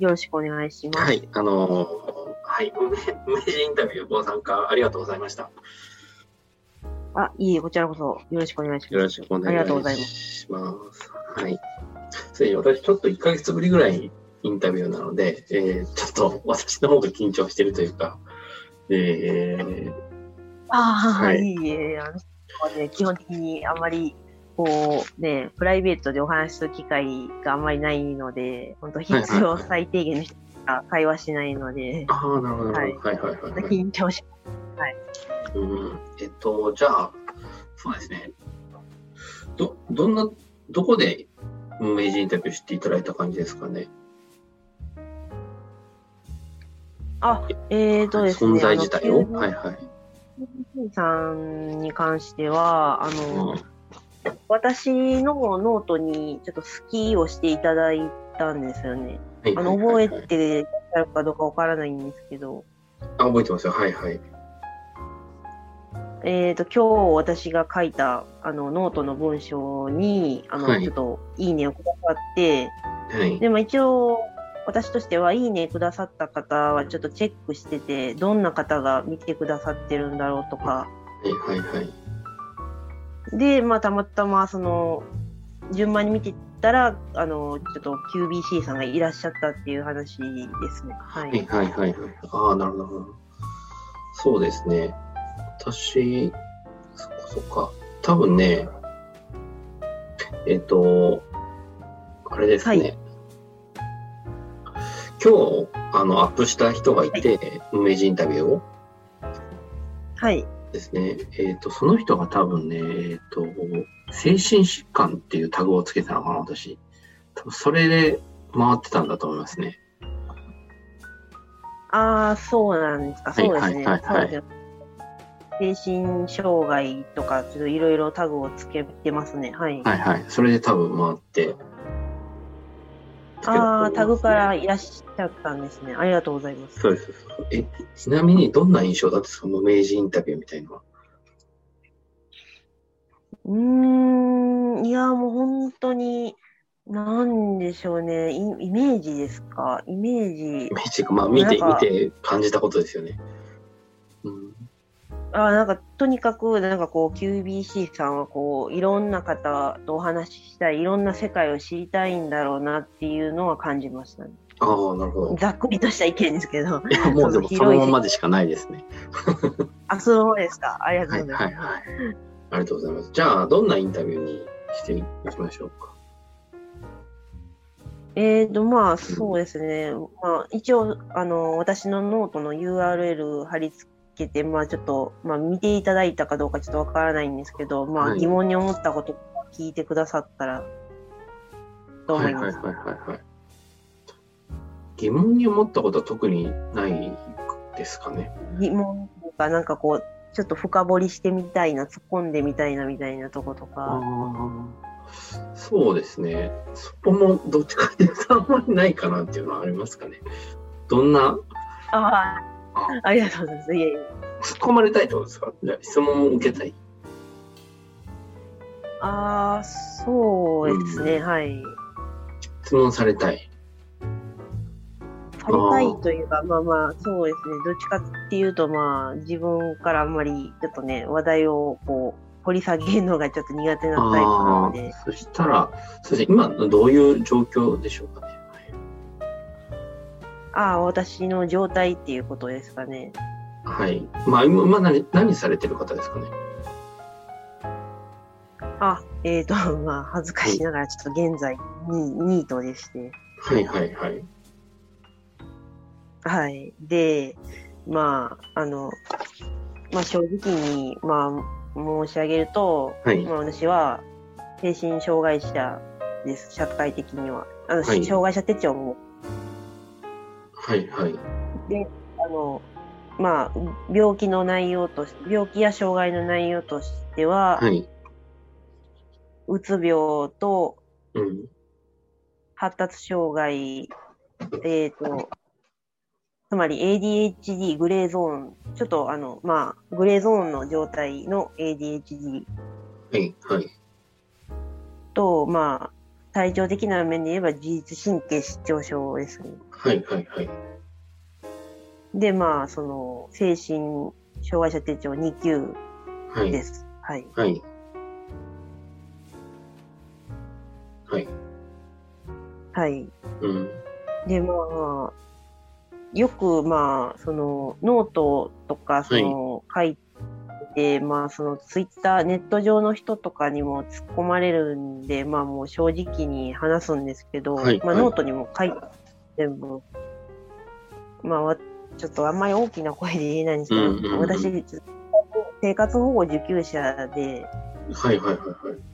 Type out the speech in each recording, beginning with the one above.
よろしくお願いします。はい、あのーはい、運営運営時インタビューご参加ありがとうございました。あ、いいえ、こちらこそよろしくお願いします。よろしくお願いありがとうございます。します。はい。ついに私ちょっと1ヶ月ぶりぐらいインタビューなので、えー、ちょっと私の方が緊張してるというか、えー、ああ、ははいい、いえ、あの、ね、基本的にあんまり、こうね、プライベートでお話しする機会があんまりないので、本当必要最低限の人しか会話しないので、ああ、なるほど、なはい。はいはいはい、はい。緊張し、うん、えっと、じゃあ、そうですね。ど、どんな、どこで運営時インタビューしていただいた感じですかね？あ、えーとですね、存在自体を？はいはい。さんに関しては、あうの、ん私のノートにちょっと好きをしていただいたんですよね。はいあの、覚えてるかどうかわからないんですけど、あ、覚えてますよ。はいはい。えっ、と、今日私が書いた、あの、ノートの文章に、あの、はいちょっと、いいねをくださって、はい。でも一応、私としては、いいねくださった方はちょっとチェックしてて、どんな方が見てくださってるんだろうとか、はいはいはい。で、まあ、たまたま、その、順番に見てったら、あの、ちょっと QBC さんがいらっしゃったっていう話ですね。ははいい。はいはいはい。ああ、なるほど。そうですね。私、そっかそっか。多分ね、えっ、と、あれですね。はい今日、あの、アップした人がいて、運営時インタビューをはい。ですね。えっ、と、その人が多分ね、えっ、と、精神疾患っていうタグをつけてたのかな、私。多分それで回ってたんだと思いますね。ああ、そうなんですか。はいそうですね。はいはいはい精神障害とか、ちょっといろいろタグをつけてますね。はい。はいはい。それで多分回って。ああ、タグからいらっしゃったんですね。ありがとうございます。そうです。え、ちなみにどんな印象だった？んですか無名人インタビューみたいのは。うーん、いや、もう本当に、なんでしょうね。イイメージですか？イメージイ。メージが、まあ見て、見て感じたことですよね。うん。あなんか、とにかく、なんかこう、QBC さんはこう、いろんな方とお話ししたい、いろんな世界を知りたいんだろうなっていうのは感じましたね。ああ、なるほど。ざっくりとした意見ですけど。いや、もうでもそのままでしかないですね。あ、そうですか。ありがとうはいございます。はいはい。ありがとうございます。じゃあ、どんなインタビューにしていきましょうか。えーと、まあ、そうですね。まあ、一応、あの、私のノートの URL 貼り付けて、まあ、ちょっと、まあ、見ていただいたかどうかちょっとわからないんですけど、まあ、はい疑問に思ったことを聞いてくださったら、と思ます？はいいはいはいはいはい。疑問に思ったことは特にないですかね？疑問とか、なんかこう、ちょっと深掘りしてみたいな、突っ込んでみたいなみたいなとことあか。あ。そうですね。そこもどっちかっていうとあんまりないかなっていうのはありますかね？どんな、ああ、ありがとうございます。いえいえ。突っ込まれたいってことですか？質問を受けたい。ああ、そうですね、はい。質問されたい。されたいというか、まあまあ、そうですね。どっちかっていうと、まあ、自分からあんまり、ちょっとね、話題をこう、掘り下げるのがちょっと苦手なタイプなあので、あ。そしたら、そうですね。今、どういう状況でしょうかね？ああ、私の状態っていうことですかね。はい。まあ、今、今何、何されてる方ですかね？あ、えっ、と、まあ、恥ずかしながら、ちょっと現在、ニニートでして。はいはいはい。はい。で、まあ、あの、まあ、正直に、まあ、申し上げると、はい。まあ、私は、精神障害者です、社会的には。あの、はい障害者手帳も、はいはい。あの、まあ、病気の内容とし病気や障害の内容としては、はい。うつ病とうん。発達障害、えっ、と、つまり ADHD グレーゾーン、ちょっとあの、まあ、グレーゾーンの状態の ADHD はいはい。と、まあ、体調的な面で言えば自律神経失調症ですね。はいはいはい。で、まあ、その、精神障害者手帳2級はい。です。はい。はい。はい。はい。うん。で、まあ、よく、まあ、その、ノートとか、その、書いて、まあ、その、ツイッター、ネット上の人とかにも突っ込まれるんで、まあ、もう正直に話すんですけど、まあ、はいはいノートにも書いて、全部。まあ、わちょっとあんまり大きな声で言えないんですけど、うんうんうん私、生活保護受給者で、はいはいはいはい。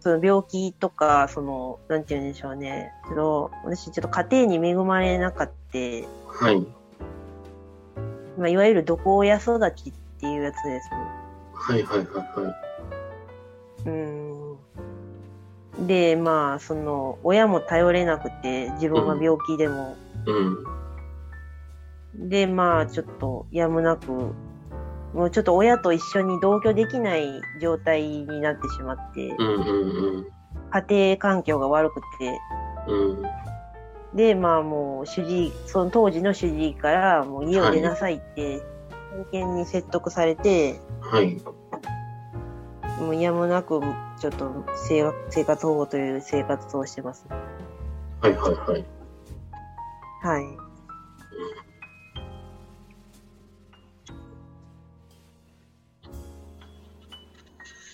その病気とか、その、なんて言うんでしょうね。けど、私ちょっと家庭に恵まれなかった、はい。まあ、いわゆる毒親育ちっていうやつですね。はいはいはいはうーん。で、まあ、その、親も頼れなくて、自分が病気でも。い。うん。で、まあ、ちょっと、やむなく、もうちょっと親と一緒に同居できない状態になってしまって、うんうん家庭環境が悪くて、うん。うん。で、まあもう主治医、その当時の主治医からもう家を出なさいって、真剣に説得されて、はい。もうやむなくちょっと生活生活保護という生活をしてます。はいはいはい。はい。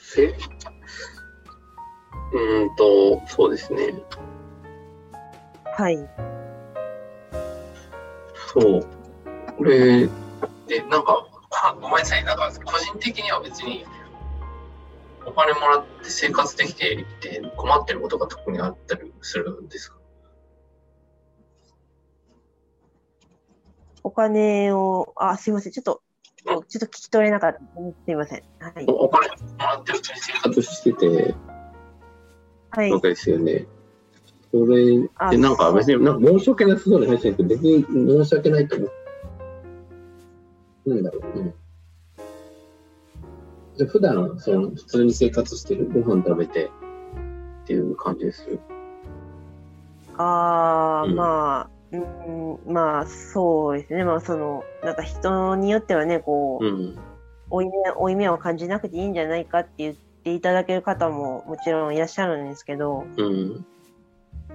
せうーんと、そうですね。はい。そう。これ、で、なんか、あごめんなさい。なんか、個人的には別に、お金もらって生活できていて困ってることが特にあったりするんですか？お金を、あ、すいません。ちょっと、ちょっと聞き取れなかった。すいません。はい。おお金もらって普通に生活してて、はいわ。けですよね。それあで、なんか別に、なんか申し訳ないそうに話してないけど、別に申し訳ないと思う。なんだろうね。で普段、その、普通に生活してる、ご飯食べてっていう感じです。ああ、うんまあ、うん、まあ、そうですね。まあ、その、なんか人によってはね、こう、うん。負い目、負い目を感じなくていいんじゃないかって言っていただける方ももちろんいらっしゃるんですけど、うん。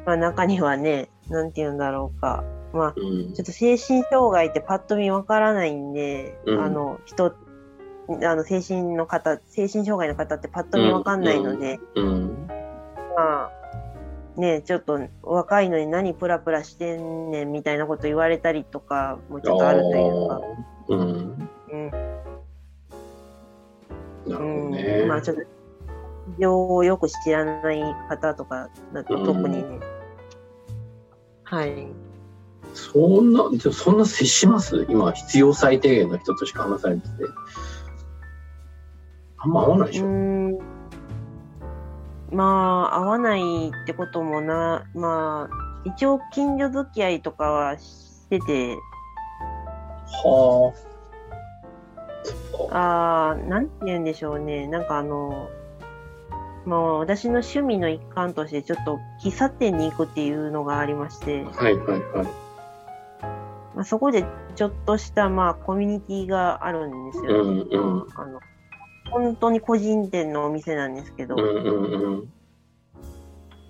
まあ中にはね、なんて言うんだろうか。まあ、うんちょっと精神障害ってパッと見わからないんで、うんあの、人、あの、精神の方、精神障害の方ってパッと見わかんないので、うん。まあ、ね、ちょっと若いのに何プラプラしてんねんみたいなこと言われたりとかもちょっとあるというか、うん。うん、なるほどうん、ね。まあちょっと、事情をよく知らない方とかだと特にね、はい。そんな、じゃあそんな接します？今、必要最低限の人としか話されてて。あんま合わないでしょ？まあ、合わないってこともな、まあ、一応近所付き合いとかはしてて、はあ。ああ、なんて言うんでしょうね。なんかあの、まあ私の趣味の一環としてちょっと喫茶店に行くっていうのがありまして、はいはいはい。まあ、そこでちょっとしたまあコミュニティがあるんですよね。うんうんあの本当に個人店のお店なんですけど、うんうん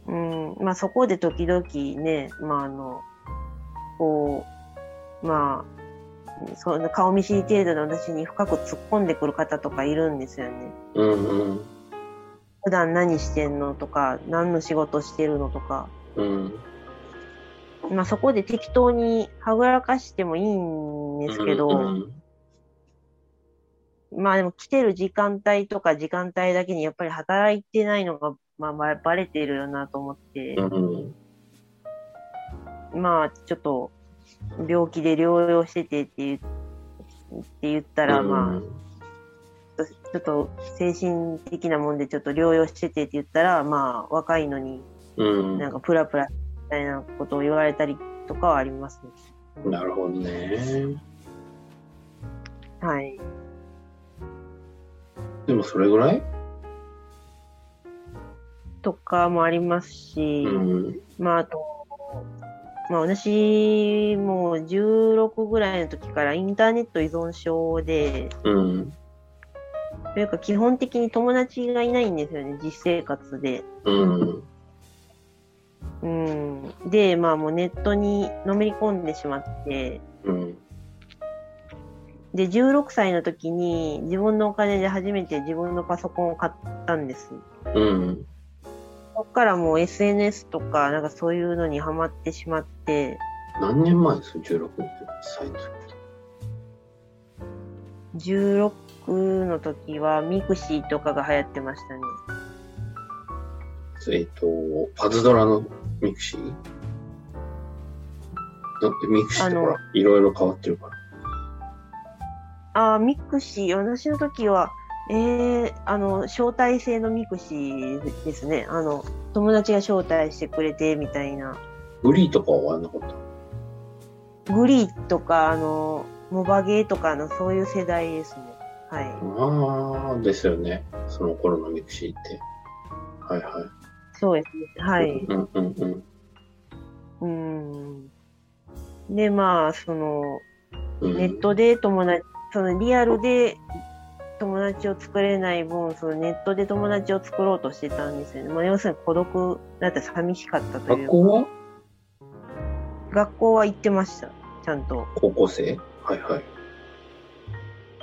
うん。うん、まあそこで時々ね、まああの、こう、まあ、そんな顔見知り程度の私に深く突っ込んでくる方とかいるんですよね。うんうん。普段何してんのとか、何の仕事してるのとか。うん。まあそこで適当にはぐらかしてもいいんですけど、うんまあでも来てる時間帯とか時間帯だけにやっぱり働いてないのが、まあばバレてるよなと思って、うんまあちょっと病気で療養しててって言って言ったら、まあ、ちょっと精神的なもんでちょっと療養しててって言ったら、まあ若いのにうん。なんかプラプラみたいなことを言われたりとかはありますね。なるほどね。はい。でもそれぐらい？とかもありますし、うん。まあ、あと、まあ、私も16ぐらいの時からインターネット依存症で、うん。というか基本的に友達がいないんですよね、実生活で。うん。うん。で、まあもうネットにのめり込んでしまって、うん。で、16歳の時に自分のお金で初めて自分のパソコンを買ったんです。うん。そっからもう SNS とか、なんかそういうのにハマってしまって、何年前です ?16 歳の時。16の時は mixiとかが流行ってましたね。えっ、と、パズドラの mixi？だって mixi ってほら、いろいろ変わってるから。ああ、 mixi、私の時は、えー、あの、招待制の mixi ですね。あの、友達が招待してくれてみたいな。 GREEとかはなかった？ GREEとか、あの、モバゲーとかのそういう世代ですね。はい。ああ、ですよね。その頃の mixi って。はいはい。そうですね。はい。うんうんうん。うん。で、まあ、その、うん、ネットで友達、そのリアルで友達を作れない分、そのネットで友達を作ろうとしてたんですよね。まあ、要するに孤独だって寂しかったというか。学校は？学校は行ってました。ちゃんと。高校生？はいはい。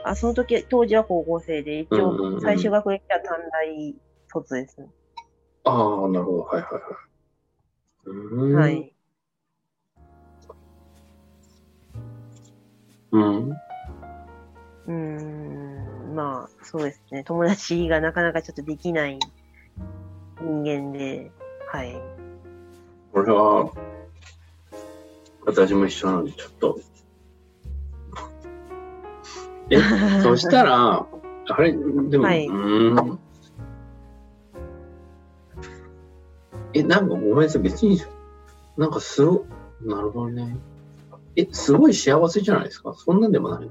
あ、その時、当時は高校生で、一応、最終学歴は短大卒ですね。ああ、なるほど。はいはいはい。うーん。はい。うん。うーん、まあ、そうですね。友達がなかなかちょっとできない人間で、はい。これは、私も一緒なんで、ちょっと。え、そしたら、あれ、でも、はいうーん。え、なんかごめんなさい、別に、なんかすご、なるほどね。え、すごい幸せじゃないですか？そんなんでもない。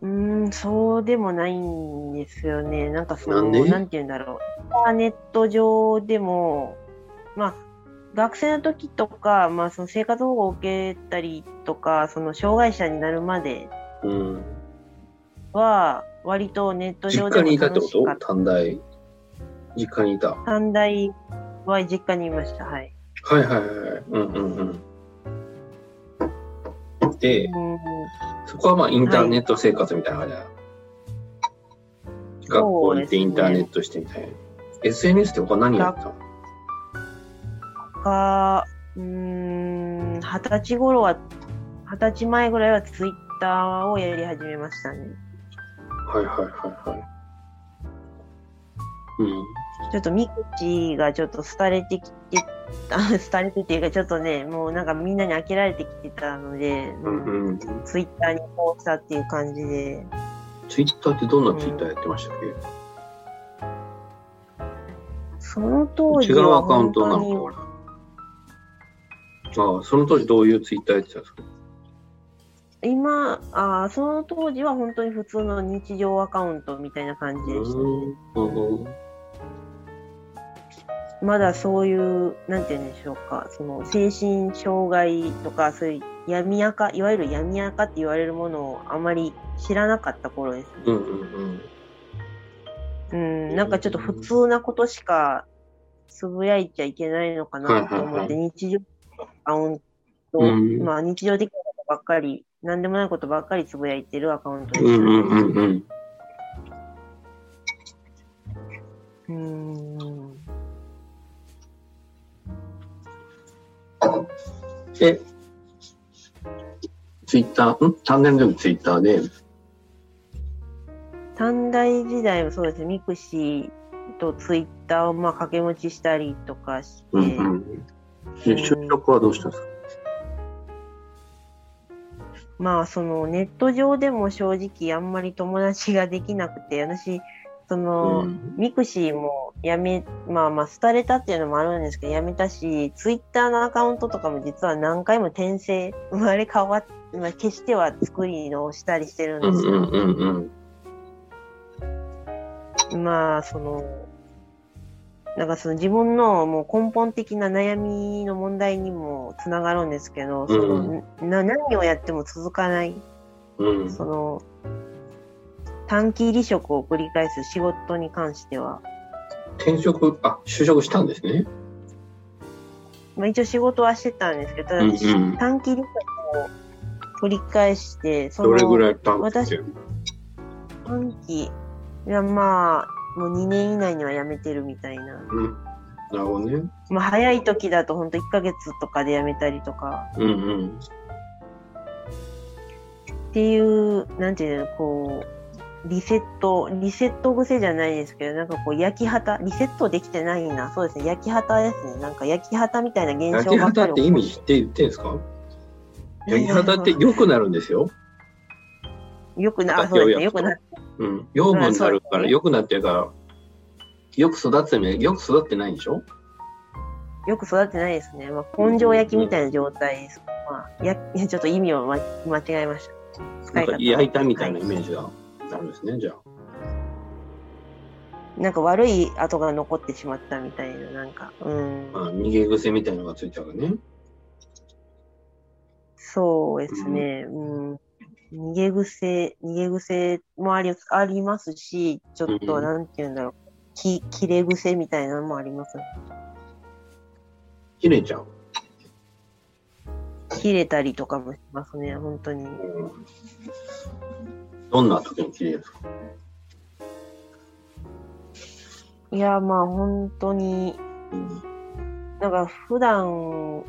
うーん、そうでもないんですよね。なんかその、なんで？なんて言うんだろう。インターネット上でも、まあ、学生の時とか、まあ、その生活保護を受けたりとか、その障害者になるまでうん。は、割とネット実上でも家にいたってこと？短大。実家にいた。は短大は実家にいました。はい。いはいはい。うんうんうん。で、うんそこはまあインターネット生活みたいな感じだ、学校行ってインターネットしてみたいな。SNS って他何やってたの？か、うーん、二十歳頃は、二十歳前ぐらいはツイッターをやり始めましたね。はいはいはいはい。うん。ちょっとミクチーがちょっと廃れてきて、あ 廃れてっていうかちょっとね、もうなんかみんなに飽きられてきてたので、うんうん。ツイッターにこうしたっていう感じで、ツイッターってどんなツイッターやってましたっその当け時は違うアカウン本当にトなのかああ、その当時どういうツイッターやってたんですか？今あ、その当時は本当に普通の日常アカウントみたいな感じでしたね。まだそういう、なんて言うんでしょうか、その精神障害とか、そういう闇垢、いわゆる闇垢って言われるものをあまり知らなかった頃ですね。うんうんうん。うん、なんかちょっと普通なことしかつぶやいちゃいけないのかなと思って、日常アカウント、うんまあ日常的なことばっかり、なんでもないことばっかりつぶやいてるアカウントでした。うんうんうんうん。うんえ、ツイッター、ん？単年の時ツイッターで、短大時代はそうですね、 mixiとツイッターをまあ掛け持ちしたりとかして、うんうん。で、就職はどうしたんですか？まあそのネット上でも正直あんまり友達ができなくて、私、その、うん。 mixiもやめ、まあまあ廃れたっていうのもあるんですけど、やめたし、ツイッターのアカウントとかも実は何回も転生、生まれ変わっ、まあ、決しては作り直したりしてるんですよ。まあ、その、なんかその自分のもう根本的な悩みの問題にもつながるんですけど、そのな何をやっても続かない、うん。その短期離職を繰り返す仕事に関しては、転職、あ、就職したんですね。まあ、一応仕事はしてたんですけど、ただうんうん短期離職を繰り返して、そどれぐのらい短期。短期、いやまあ、もう2年以内には辞めてるみたいな。うん。なるほどね。まあ、早い時だと本当1ヶ月とかで辞めたりとか、うんうん。っていう、なんていうの、こう、リセット、リセット癖じゃないですけど、なんかこう、焼き旗、リセットできてないな。そうですね、焼き旗ですね。なんか焼き旗みたいな現焼き象ばっかり旗って意味知って言ってんですか？焼き旗って良くなるんですよ。よくな、あそうですね、よくな、うん。養分になるから良くなってるから、よく育ってもよく育ってないんでしょ？よく育ってないですね。まあ、根性焼きみたいな状態です。まあ、や、ちょっと意味を間間違えました。使ないんか方。焼いたみたいなはイメージがあるんですね、じゃあ。なんか悪い跡が残ってしまったみたいな、なんか、うん。あ逃げ癖みたいなのがついたからね。そうですね。うん。逃げ癖、逃げ癖もありありますし、ちょっと、うんなんて言うんだろう。き、切れ癖みたいなのもあります。切れちゃう？切れたりとかもしますね、本当に。うんどんな時に切れるんですか？いや、まあ本当に、うんなんか普段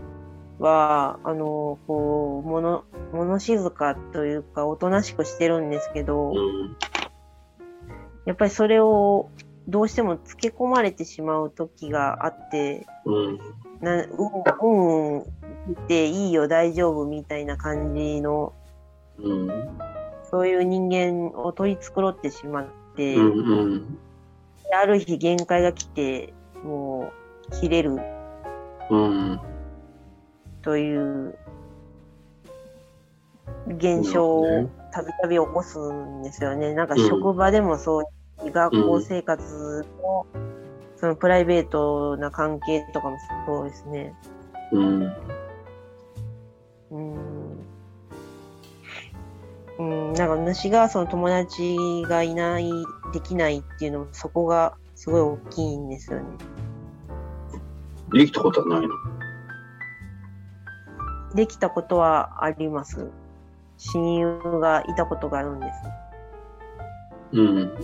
は、あの、こう、もの、物静かというか、おとなしくしてるんですけど、うん。やっぱりそれをどうしてもつけ込まれてしまう時があって、うん。なうん、うん、っていいよ、大丈夫みたいな感じの、うんそういう人間を取り繕ってしまって、うんうんある日限界が来て、もう、切れるうんという現象をたびたび起こすんですよね。なんか職場でもそう、学校生活の、そのプライベートな関係とかもそうですね。うんうん。うん、なんか私がその友達がいない、できないっていうのもそこがすごい大きいんですよね。できたことはないの？できたことはあります。親友がいたことがあるんです。うん。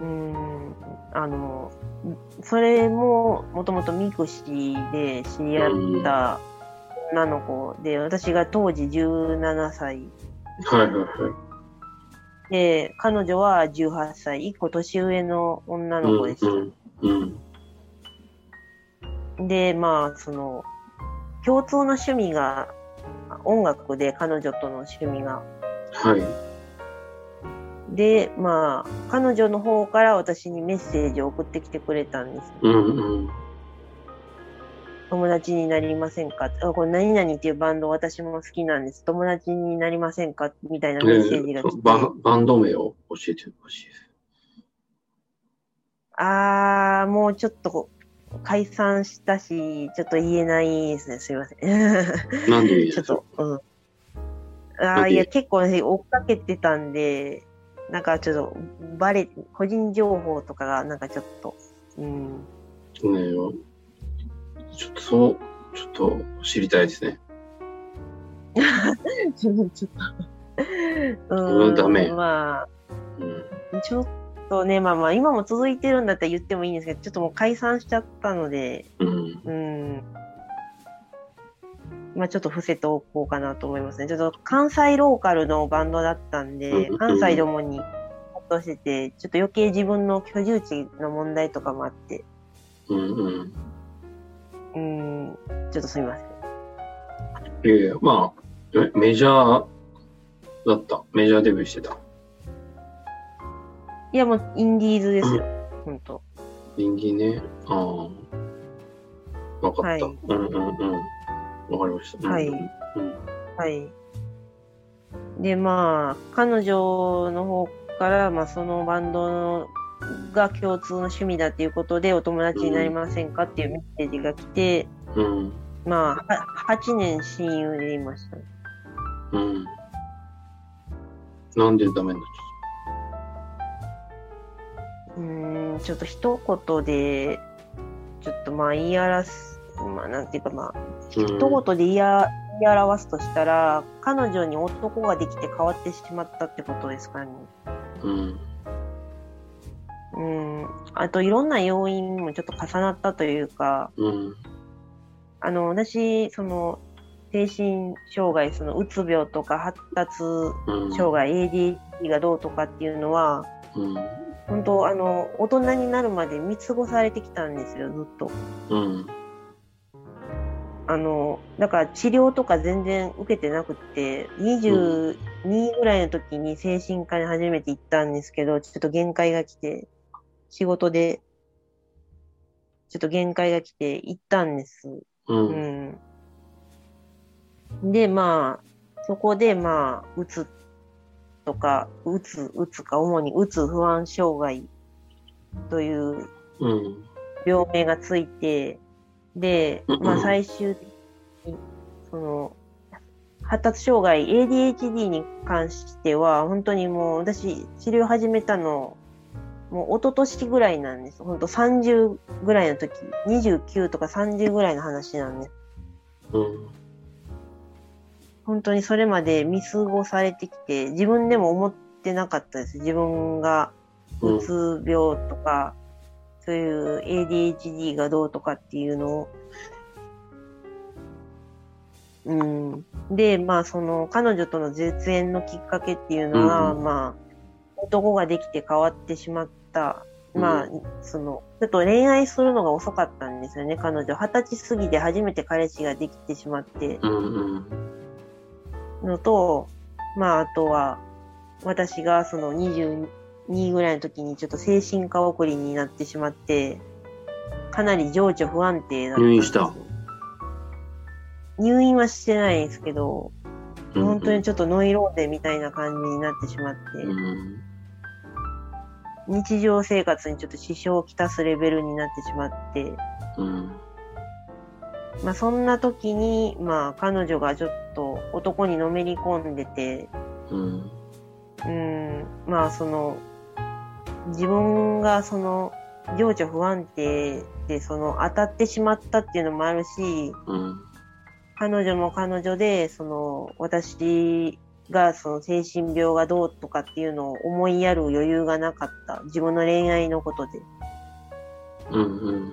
うん、あの、それももともと mixiで知り合った女の子で、私が当時17歳。はいはいはい。で、彼女は18歳、1個年上の女の子でした。うんうん。で、まあ、その、共通の趣味が音楽で、彼女との趣味が。はいで、まあ、彼女の方から私にメッセージを送ってきてくれたんです。うんうん友達になりませんか？あこれ何々っていうバンド私も好きなんです。友達になりませんか？みたいなメッセージが来て。バンバンド名を教えてほしいです。あー、もうちょっと解散したし、ちょっと言えないですね。すいません。なんでいいですか？ちょっと、うん。ああ、いや、結構ね、追っかけてたんで、なんかちょっと、バレ、個人情報とかが、なんかちょっと、うん。ねちょっとそう、ちょっと知りたいですね。ちょっと、うんダメまあ、うんちょっとね、まあまあ、今も続いてるんだったら言ってもいいんですけど、ちょっともう解散しちゃったので、うんうん。まあちょっと伏せておこうかなと思いますね。ちょっと関西ローカルのバンドだったんでうん、関西どもに活動してて、ちょっと余計自分の居住地の問題とかもあって、うんうんうん、ちょっとすみません。いやいや、まあ、えメジャーだった？メジャーデビューしてた？いやもうインディーズですよ、ほんと。人気ね。ああ。わかった。はいうんうんうん。わかりました。うんはいうん。はい。で、まあ、彼女の方から、まあ、そのバンドのが共通の趣味だっていうことで、お友達になりませんかっていうメッセージが来て、うん。まあ、は8年親友でいました。うん。なんでダメになっうーん、ちょっと一言で、ちょっとまあ言い表す、まあなんていうかまあ、一言で言い表すとしたら、彼女に男ができて変わってしまったってことですかね。うん。うん。あといろんな要因もちょっと重なったというか、うん。あの、私、その、精神障害、その、うつ病とか発達うん。障害、ADHD がどうとかっていうのは、うん。本当あの、大人になるまで見過ごされてきたんですよ、ずっと。うん。あの、だから治療とか全然受けてなくって、22ぐらいの時に精神科に初めて行ったんですけど、ちょっと限界が来て、仕事で、ちょっと限界が来て行ったんです。う。うんん。で、まあ、そこで、まあ、うつとか、うつ、うつか、主にうつ不安障害といううん。病名がついて、でうん、まあ最終的に、その、発達障害、ADHD に関しては、本当にもう私、治療始めたの、もう一昨年ぐらいなんです。本当30ぐらいの時、29とか30ぐらいの話なんです。うん。本当にそれまで見過ごされてきて、自分でも思ってなかったです。自分がうんうつ病とか、そういう ADHD がどうとかっていうのを。うん。で、まあその彼女との絶縁のきっかけっていうのは、うんまあ男ができて変わってしまった。まあう、その、ちょっと恋愛するのが遅かったんですよね、彼女。二十歳過ぎて初めて彼氏ができてしまって。うん。のと、まあ、あとは、私がその22ぐらいの時にちょっと精神科送りになってしまって、かなり情緒不安定だった。入院した入院はしてないですけど、うん。本当にちょっとノイローゼみたいな感じになってしまって、うん。日常生活にちょっと支障をきたすレベルになってしまって、うん。まあそんな時に、まあ彼女がちょっと男にのめり込んでて、うん。うん、まあその、自分がその、情緒不安定でその当たってしまったっていうのもあるし、うん。彼女も彼女で、その、私がその精神病がどうとかっていうのを思いやる余裕がなかった。自分の恋愛のことで。うん。うん。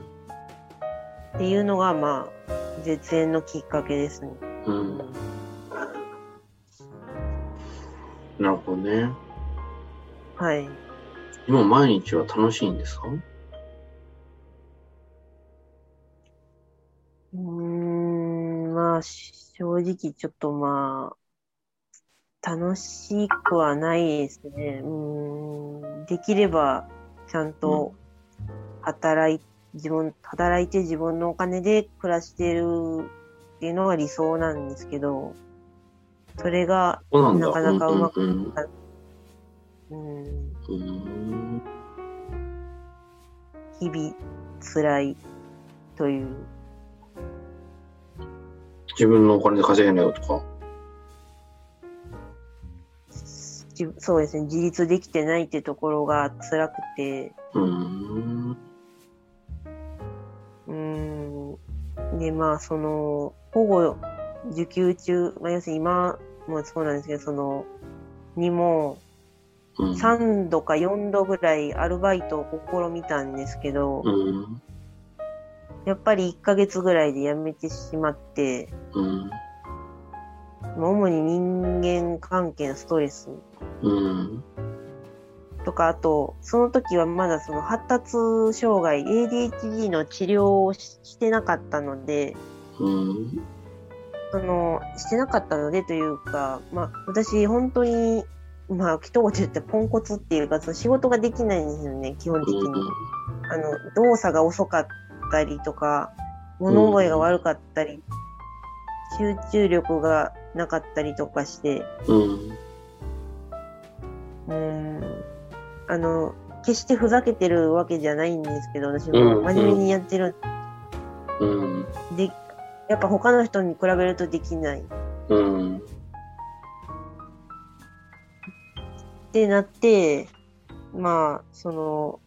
っていうのが、まあ、絶縁のきっかけですね。うん。なるほどね。はい。今毎日は楽しいんですか？うーん、まあ、正直ちょっとまあ、楽しくはないですね。うーん、できれば、ちゃんと働い、自分、働いて自分のお金で暮らしてるっていうのが理想なんですけど、それが、なかなかうまくうんうん、うんうん。日々辛いという、自分のお金で稼げないよとか？じそうですね、自立できてないってところが辛くて、うん。で、まあ、その、保護受給中、まあ、要するに今もそうなんですけど、その、にも、うん。3度か4度ぐらいアルバイトを試みたんですけど、うん。やっぱり1ヶ月ぐらいで辞めてしまって、うん。まあ主に人間関係のストレスうん。とか、あと、その時はまだその発達障害、ADHD の治療をししてなかったので、うん。その、してなかったのでというか、まあ、私、本当に、まあ、一言言ってポンコツっていうか、その仕事ができないんですよね、基本的に。あの、動作が遅かったりとか、物覚えが悪かったり、集中力がなかったりとかして、うん。うん、あの、決してふざけてるわけじゃないんですけど、私うんも真面目にやってる、うん。で、やっぱ他の人に比べるとできない。うん。ってなって、まあ、その、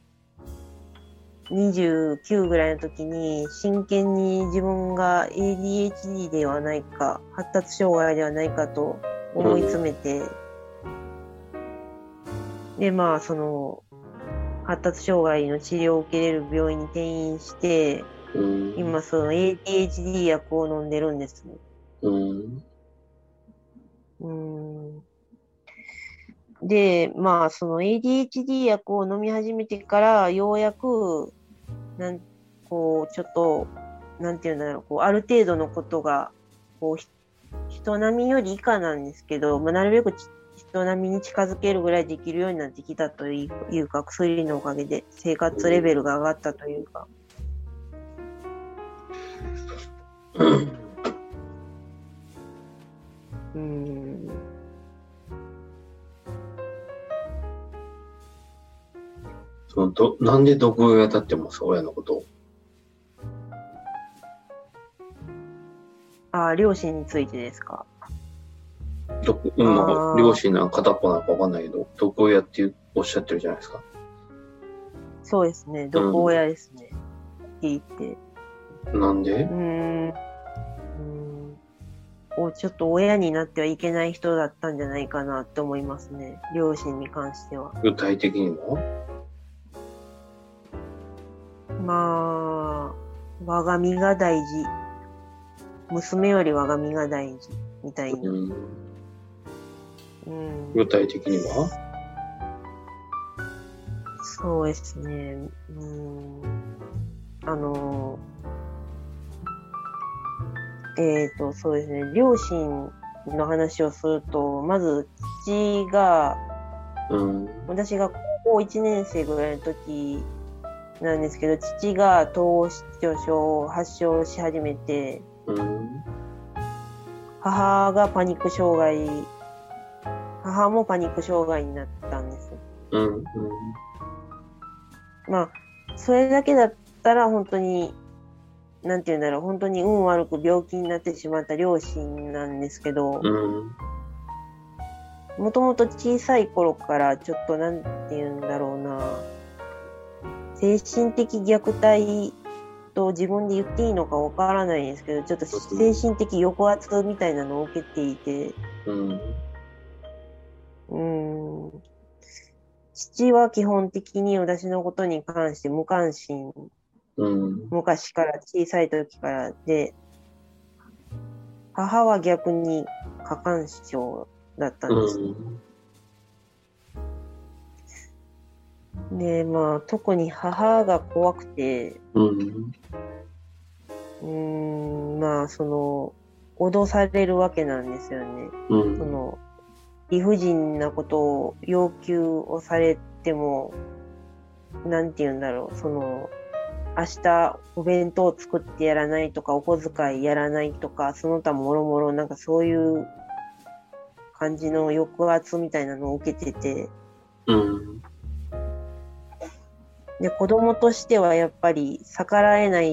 29ぐらいの時に真剣に自分が ADHD ではないか、発達障害ではないかと思い詰めて、で、まあ、その、発達障害の治療を受けれる病院に転院して、うん。今その ADHD 薬を飲んでるんですね。うん。で、まあ、その ADHD 薬を飲み始めてから、ようやく、なん、こう、ちょっと、なんていうんだろう、こう、ある程度のことが、こう、ひ人並みより以下なんですけど、まあ、なるべくち人並みに近づけるぐらいできるようになってきたというか、薬のおかげで生活レベルが上がったというか、うーん。そのどなんで毒親だってます親のことを？あ、両親についてですか？毒うん、なんあかー両親なんか片っぽなんかわかんないけど、毒親っていうおっしゃってるじゃないですか。そうですね。毒親ですね。聞いて。なんで？うーん。うーん。おちょっと親になってはいけない人だったんじゃないかなって思いますね。両親に関しては。具体的にもまあ、我が身が大事。娘より我が身が大事。みたいな。うん。うん。具体的には？そうですね。うん。あの、えっ、と、そうですね。両親の話をすると、まず、父が、うん。私が高校1年生ぐらいの時なんですけど、父が統合失調症を発症し始めて、うん。母がパニック障害、母もパニック障害になったんです。うん。まあ、それだけだったら本当に、なんて言うんだろう、本当に運悪く病気になってしまった両親なんですけど、うん。もともと小さい頃からちょっとなんて言うんだろうな、精神的虐待と自分で言っていいのかわからないんですけど、ちょっと精神的抑圧みたいなのを受けていて、うん。うーん父は基本的に私のことに関して無関心うん。昔から小さい時からで、母は逆に過干渉だったんです。で、まあ、特に母が怖くて、うん。うーん、まあ、その、脅されるわけなんですよね。うん。その、理不尽なことを要求をされても、なんて言うんだろう、その、明日お弁当を作ってやらないとか、お小遣いやらないとか、その他もろもろ、なんかそういう感じの抑圧みたいなのを受けてて、うん。で、子供としてはやっぱり逆らえない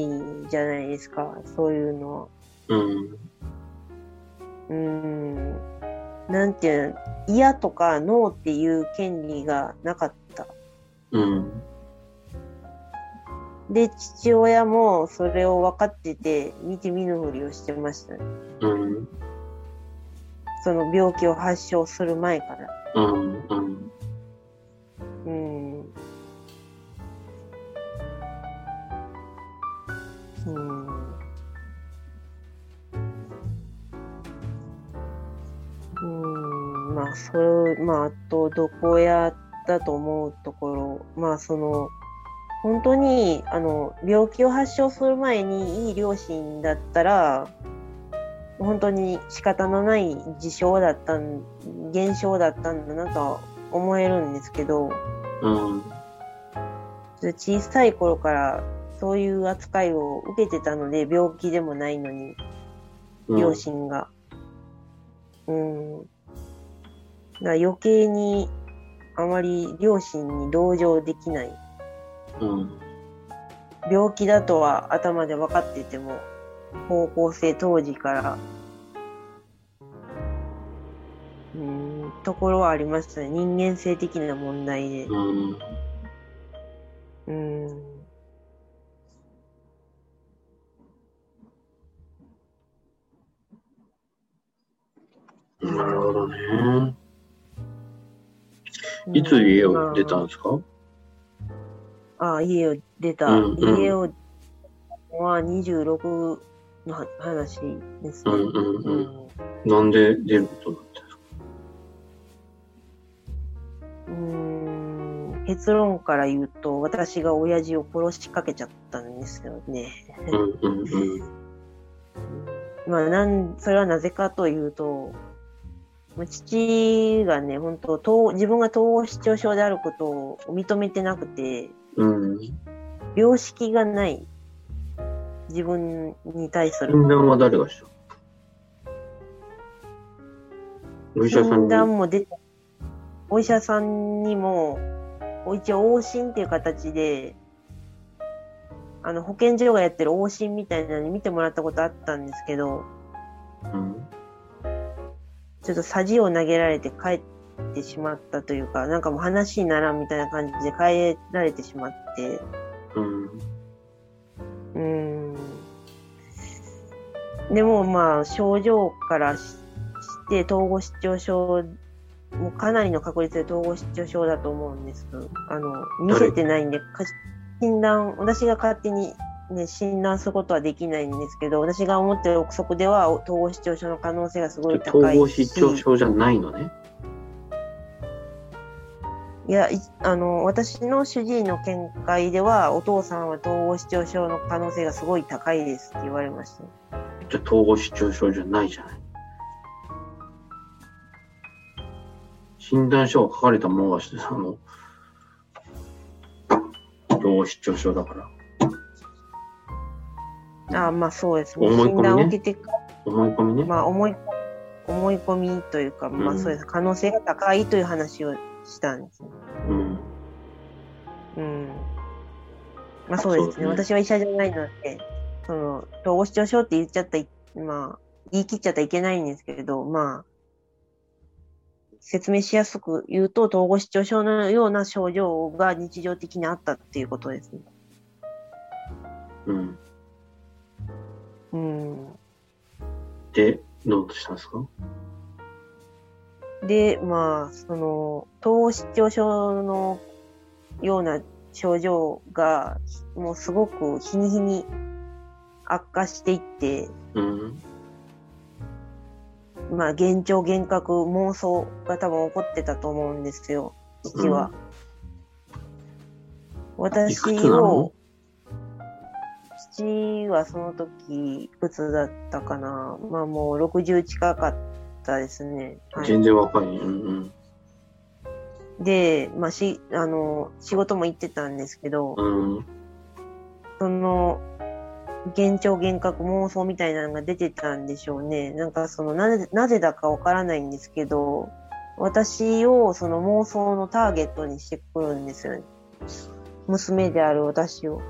じゃないですか、そういうのは。うん。うーん、なんていうの、嫌とかノーっていう権利がなかった。うん。で、父親もそれを分かってて、見て見ぬふりをしてましたね。うん。その病気を発症する前から。うん。まあ、あと、どこやだと思うところ、まあ、その、本当に、あの、病気を発症する前にいい両親だったら、本当に仕方のない事象だったん、現象だったんだなとは思えるんですけど、うん。小さい頃からそういう扱いを受けてたので、病気でもないのに、両親が。うん。だから余計に、あまり両親に同情できない。うん。病気だとは頭で分かってても、高校生当時から、うーん、ところはありましたね。人間性的な問題で。うん。うーん。なるほどね。いつ家を出たんですか？ああ、家を出た。うんうん家を出たのは26のは話ですね。うんうんう。うんんなんで出ることになったんですか？うーん結論から言うと、私が親父を殺しかけちゃったんですよね。うんうん うん。まあ、なん、それはなぜかというと、まあ父がね、本当統自分が統合失調症であることを認めてなくて、うん。病識がない。自分に対する。診断は誰がしたお医者さん診に。断も出た。お医者さんにも、一応往診っていう形で、あの、保健所がやってる往診みたいなのに見てもらったことあったんですけど、うん。ちょっとさじを投げられて帰ってしまったというか、なんかもう話にならんみたいな感じで帰られてしまって、うん。うん。でもまあ、症状からしして、統合失調症、もうかなりの確率で統合失調症だと思うんですけど。あの、見せてないんで、診断、私が勝手にね、診断することはできないんですけど、私が思ってる憶測では、統合失調症の可能性がすごい高いし。統合失調症じゃないのね？いや、いあの、私の主治医の見解では、お父さんは統合失調症の可能性がすごい高いですって言われました。じゃあ統合失調症じゃないじゃない。診断書が書かれたものは、あの、統合失調症だから。ああまあそうですね。思い込みね診断を受けてか思い込みね。まあ思い、思い込みというか、まあうんそうです。可能性が高いという話をしたんですね。うん。うん。まあそうですね。すね私は医者じゃないので、その、統合失調症って言っちゃったまあ、言い切っちゃったらいけないんですけれど、まあ、説明しやすく言うと、統合失調症のような症状が日常的にあったっていうことですね。うん。うん。で、どうしたんですか？で、まあ、その、統合失調症のような症状が、もうすごく日に日に悪化していって、うん。まあ、幻聴、幻覚、妄想が多分起こってたと思うんですよ、父は。私いくつなの？を、父はその時、いくつだったかな。まあもう60近かったですね。はい全然若い。うんで、まあし、あの、仕事も行ってたんですけど、うん。うん。その、幻聴、幻覚、妄想みたいなのが出てたんでしょうね。なんかその、なぜ、なぜだかわからないんですけど、私をその妄想のターゲットにしてくるんですよね。娘である私を。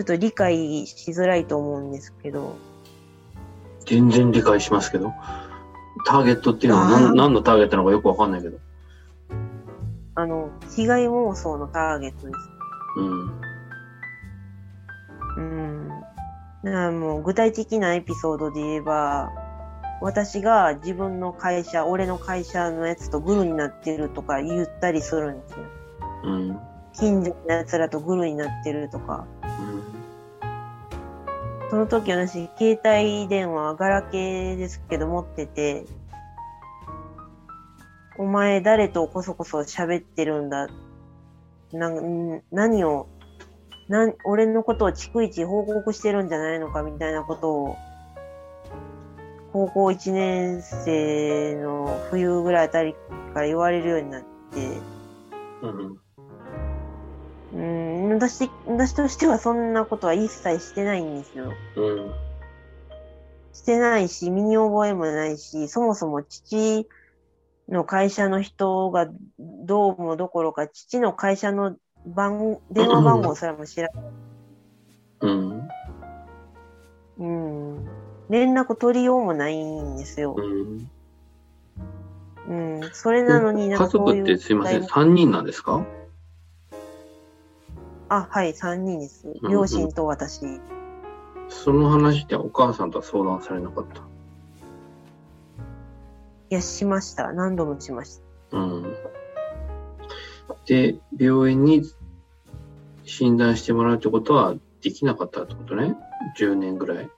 ちょっと理解しづらいと思うんですけど、全然理解しますけど。ターゲットっていうのは何何のターゲットなのかよくわかんないけど。あの、被害妄想のターゲットです。うん。うん。だからもう具体的なエピソードで言えば、私が自分の会社、俺の会社のやつとグルになってるとか言ったりするんですよ。うん。近所のやつらとグルになってるとか。その時私、携帯電話、ガラケーですけど持ってて、お前誰とこそこそ喋ってるんだ？な、何を、な、俺のことを逐一報告してるんじゃないのかみたいなことを、高校1年生の冬ぐらいあたりから言われるようになって、うん。うん、私、私としてはそんなことは一切してないんですよ。うん。してないし、身に覚えもないし、そもそも父の会社の人がどうもどころか、父の会社の番、電話番号すらも知らない。うん。うん。連絡取りようもないんですよ。うん。うん。それなのになん家かそういう族ってすいません、題3人なんですか？あ、はい、3人です。うん両親と私。その話ってお母さんとは相談されなかった？いや、しました。何度もしました。うん。で、病院に診断してもらうってことはできなかったってことね？10年ぐらい？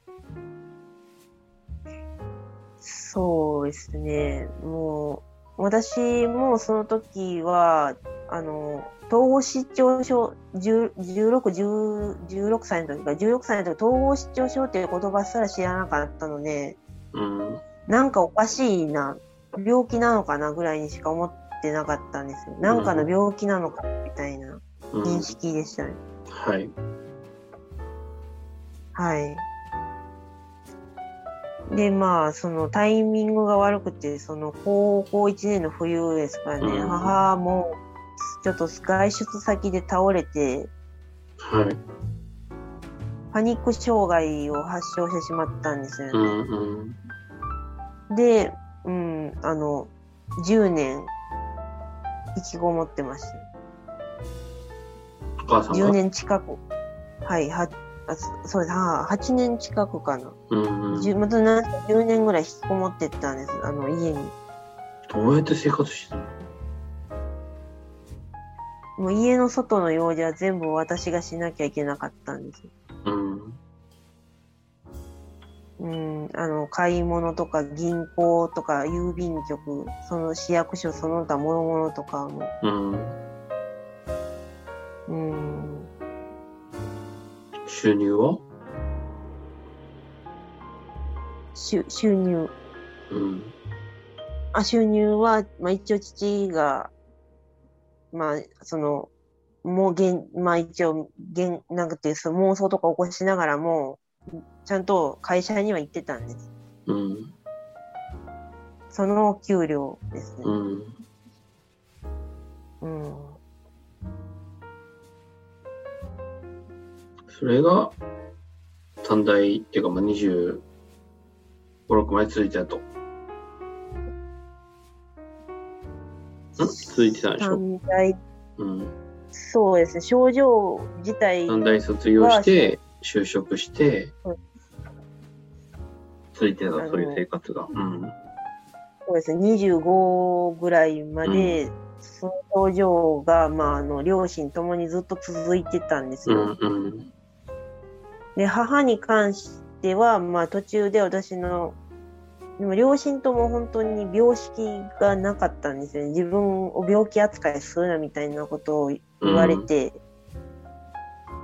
そうですね。もう、私もその時は、あの、統合失調症、10 16、10 16歳の時か、16歳の時、統合失調症っていう言葉すら知らなかったので、うん。なんかおかしいな、病気なのかなぐらいにしか思ってなかったんですよ。なんかの病気なのかみたいなうん、認識でしたね。はい。はい。で、まあ、そのタイミングが悪くて、その高校1年の冬ですからね、うん母もちょっと外出先で倒れて、はい。パニック障害を発症してしまったんですようね。んうん。で、うん、あの、10年、引きこもってました。お母さんが？10年近く。はい、は、あそそうです。は8年近くかな。うんうん。10またな10年ぐらい引きこもってったんです。あの、家に。どうやって生活してたの？もう家の外の用事は全部私がしなきゃいけなかったんです。うん。うん、あの、買い物とか銀行とか郵便局、その市役所その他諸々とかも、うん。うん、収入は？収収入。うん。あ、収入は、まあ一応父が、まあ、その、もう現、まあ一応、現、なんかっていう、その妄想とか起こしながらも、ちゃんと会社には行ってたんです。うん。その給料ですね。うん。うん。それが、短大っていうか、まあ、25、6まで続いてたと。続いてたんでしょ？短大、うん。そうですね、症状自体、短大卒業して、就職してうん、続いてた、そういう生活が。うん。そうですね、25ぐらいまで、その症状が、まあ、あの、両親ともにずっと続いてたんですよ。うん、うん。で、母に関しては、まあ、途中で私の、でも両親とも本当に病識がなかったんですよね。自分を病気扱いするなみたいなことを言われて、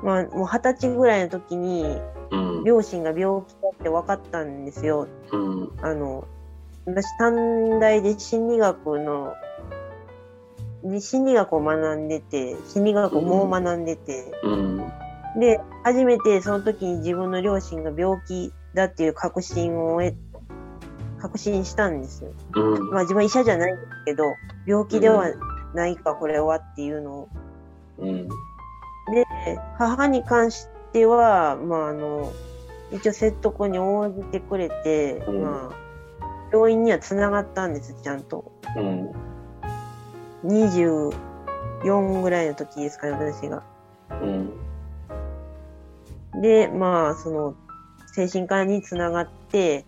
まあ、もう二十歳ぐらいの時に、うん。両親が病気だって分かったんですよ。うん。あの、私、短大で心理学の、で心理学を学んでて、心理学をもう学んでて、うん。で、初めてその時に自分の両親が病気だっていう確信を得、確信したんですよ。うん。まあ自分は医者じゃないんですけど、病気ではないか、これはっていうのを。うん。で、母に関しては、まああの、一応説得に応じてくれて、うんまあ、病院には繋がったんです、ちゃんと。うん。24ぐらいの時ですかね、私が。うん。で、まあ、その、精神科につながって、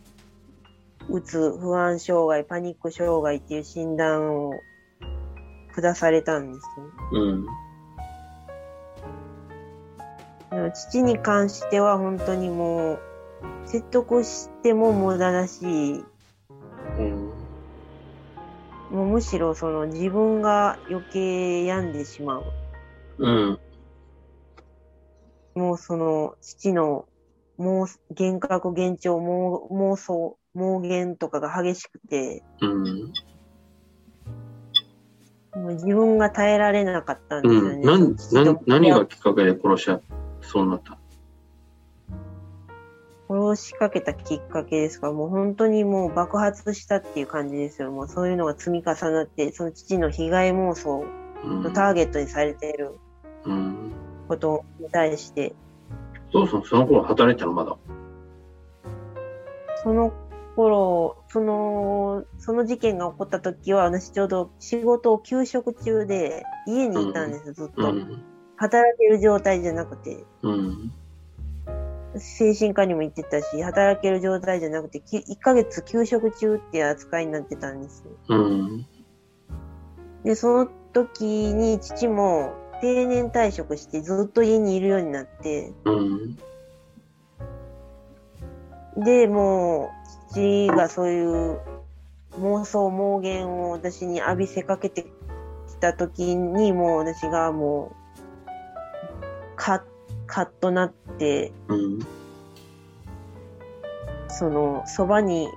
うつ、不安障害、パニック障害っていう診断を下されたんですね。うん。父に関しては本当にもう、説得しても無駄だし、うん。もうむしろその自分が余計病んでしまう。うん。もうその父のもう幻覚、幻聴、妄妄想、妄言とかが激しくて、うん。もう自分が耐えられなかったんですよね。うん。なん、父となん、何がきっかけで殺しそうになった？殺しかけたきっかけですか？もう本当にもう爆発したっていう感じですよ。もうそういうのが積み重なって、その父の被害妄想のターゲットにされていることに対して。どうそその頃働いてたのまだその頃、その、その事件が起こった時は、私ちょうど仕事を休職中で、家にいたんです、うん、ずっと、うん。働ける状態じゃなくて。うん、精神科にも行ってたし、働ける状態じゃなくて、1ヶ月休職中っていう扱いになってたんですよ。うん、で、その時に父も定年退職してずっと家にいるようになって、で、もう、父がそういう妄想、妄言を私に浴びせかけてきた時に、もう私がもう、カッ、カッとなって、うん、その、そばに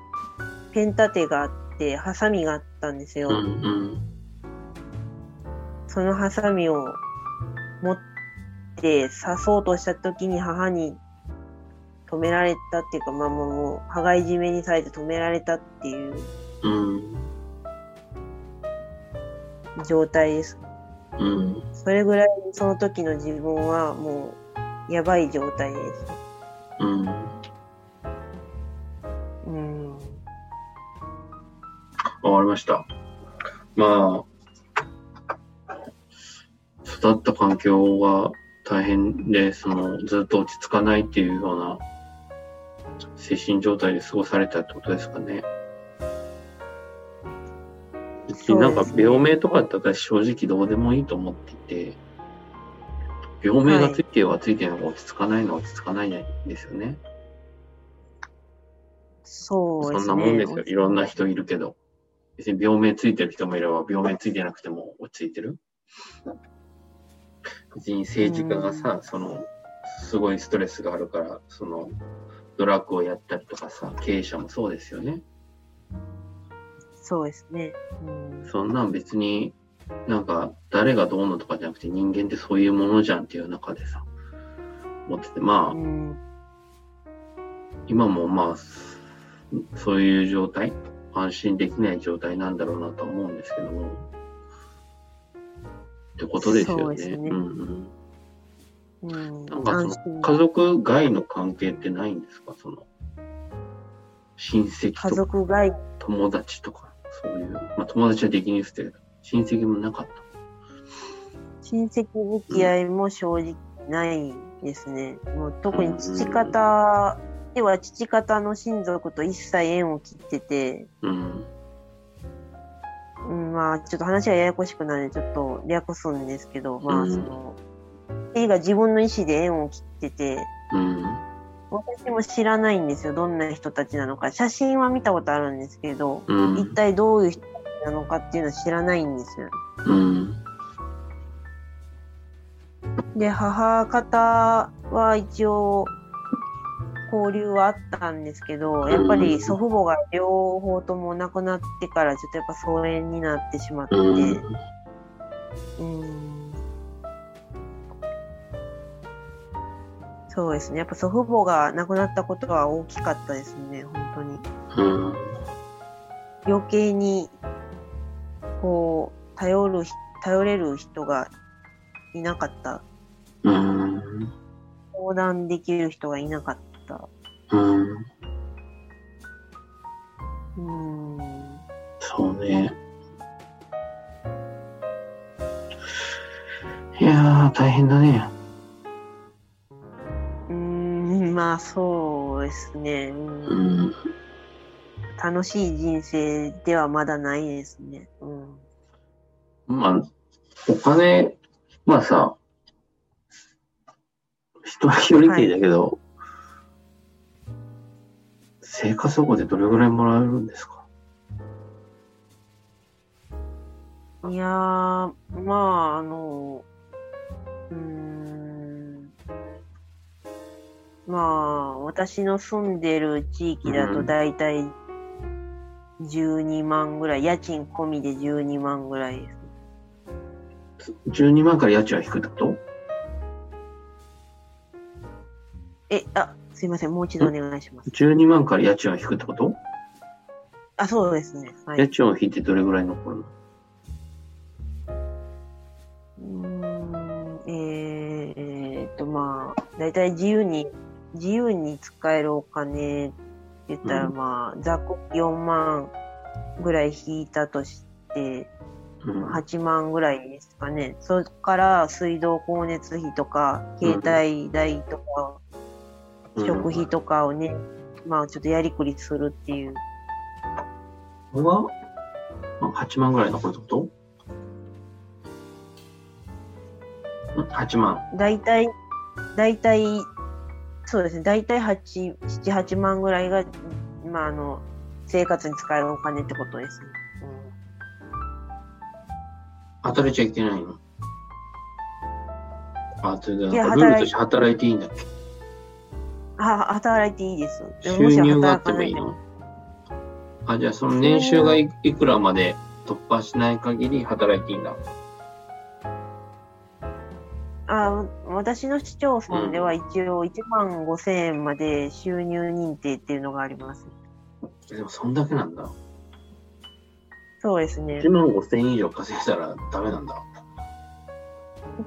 ペン立てがあって、ハサミがあったんですよ。うんうん、そのハサミを持って刺そうとした時に母に止められたっていうか、まあもう、羽交い締めにされて止められたっていう、状態です。うん。それぐらいその時の自分はもう、やばい状態です。うん。うん。わかりました。まあ、育った環境が大変で、その、ずっと落ち着かないっていうような精神状態で過ごされたってことですかね。別になんか病名とかだったら正直どうでもいいと思っていて、病名がついてはついてるのが落ち着かないのは落ち着かないんですよね。そうですね。そんなもんですよ。いろんな人いるけど。別に病名ついてる人もいれば、病名ついてなくても落ち着いてる。別に政治家がさ、その、すごいストレスがあるから、その、ドラッグをやったりとかさ、経営者もそうですよね。そうですね。うん、そんなん別になんか誰がどうのとかじゃなくて人間ってそういうものじゃんっていう中でさ、思ってて、まあ、うん、今もまあ、そういう状態、安心できない状態なんだろうなと思うんですけども。ってことですよね。ねうんうんなんかその家族外の関係ってないんですか？その親戚とか。家族外友達とか、そういう。まあ友達はできにくて、親戚もなかった。親戚付き合いも正直ないですね。うん、もう特に父方では父方の親族と一切縁を切ってて、うん。うん、まあちょっと話はややこしくなるんで、ちょっと略すんですけど、まあその、うん父が自分の意思で縁を切ってて、うん、私も知らないんですよ、どんな人たちなのか。写真は見たことあるんですけど、うん、一体どういう人なのかっていうのは知らないんですよ。うん、で、母方は一応、交流はあったんですけど、やっぱり祖父母が両方とも亡くなってからちょっとやっぱ疎遠になってしまって、うんそうですね。やっぱ祖父母が亡くなったことは大きかったですね、本当に。うん、余計に、こう、頼る、頼れる人がいなかった。うん、相談できる人がいなかった。うん。うん、そうね。いやー、大変だね。まあそうですね、うん、楽しい人生ではまだないですね。うん、まあ、お金、まあさ、人はよりきりだけど、はい、生活保護でどれぐらいもらえるんですか？いやー、まあ、あの、まあ、私の住んでる地域だとだいたい12万ぐらい、家賃込みで12万ぐらいです。12万から家賃は低いってこと？え、あ、すいません、もう一度お願いします。12万から家賃を引くってこと、あ、そうですね。はい。家賃を引いてどれぐらい残るの？うーん、えーえーっと、まあ、だいたい自由に、自由に使えるお金って言ったら、うんまあ、ざっくり4万ぐらい引いたとして、うん。8万ぐらいですかね。それから水道光熱費とか、携帯代とか、食費とかをね、まあちょっとやりくりするっていう。これは、まあ、8万ぐらい残るってこと？ん ?8 万。だいたい、だいたい、そうですね、だいたい8、7、8万ぐらいが、まああの、生活に使えるお金ってことですね。働いちゃいけないの？あ、それでルールとして働いていいんだっけ？うん、あ、働いていいです。収入があってもいいの？あ、じゃあその年収がいいくらまで突破しない限り働いていいんだ。私の市町村では一応1万5千円まで収入認定っていうのがあります。でもそんだけなんだ。そうですね1。万5千円以上稼いだらダメなんだ。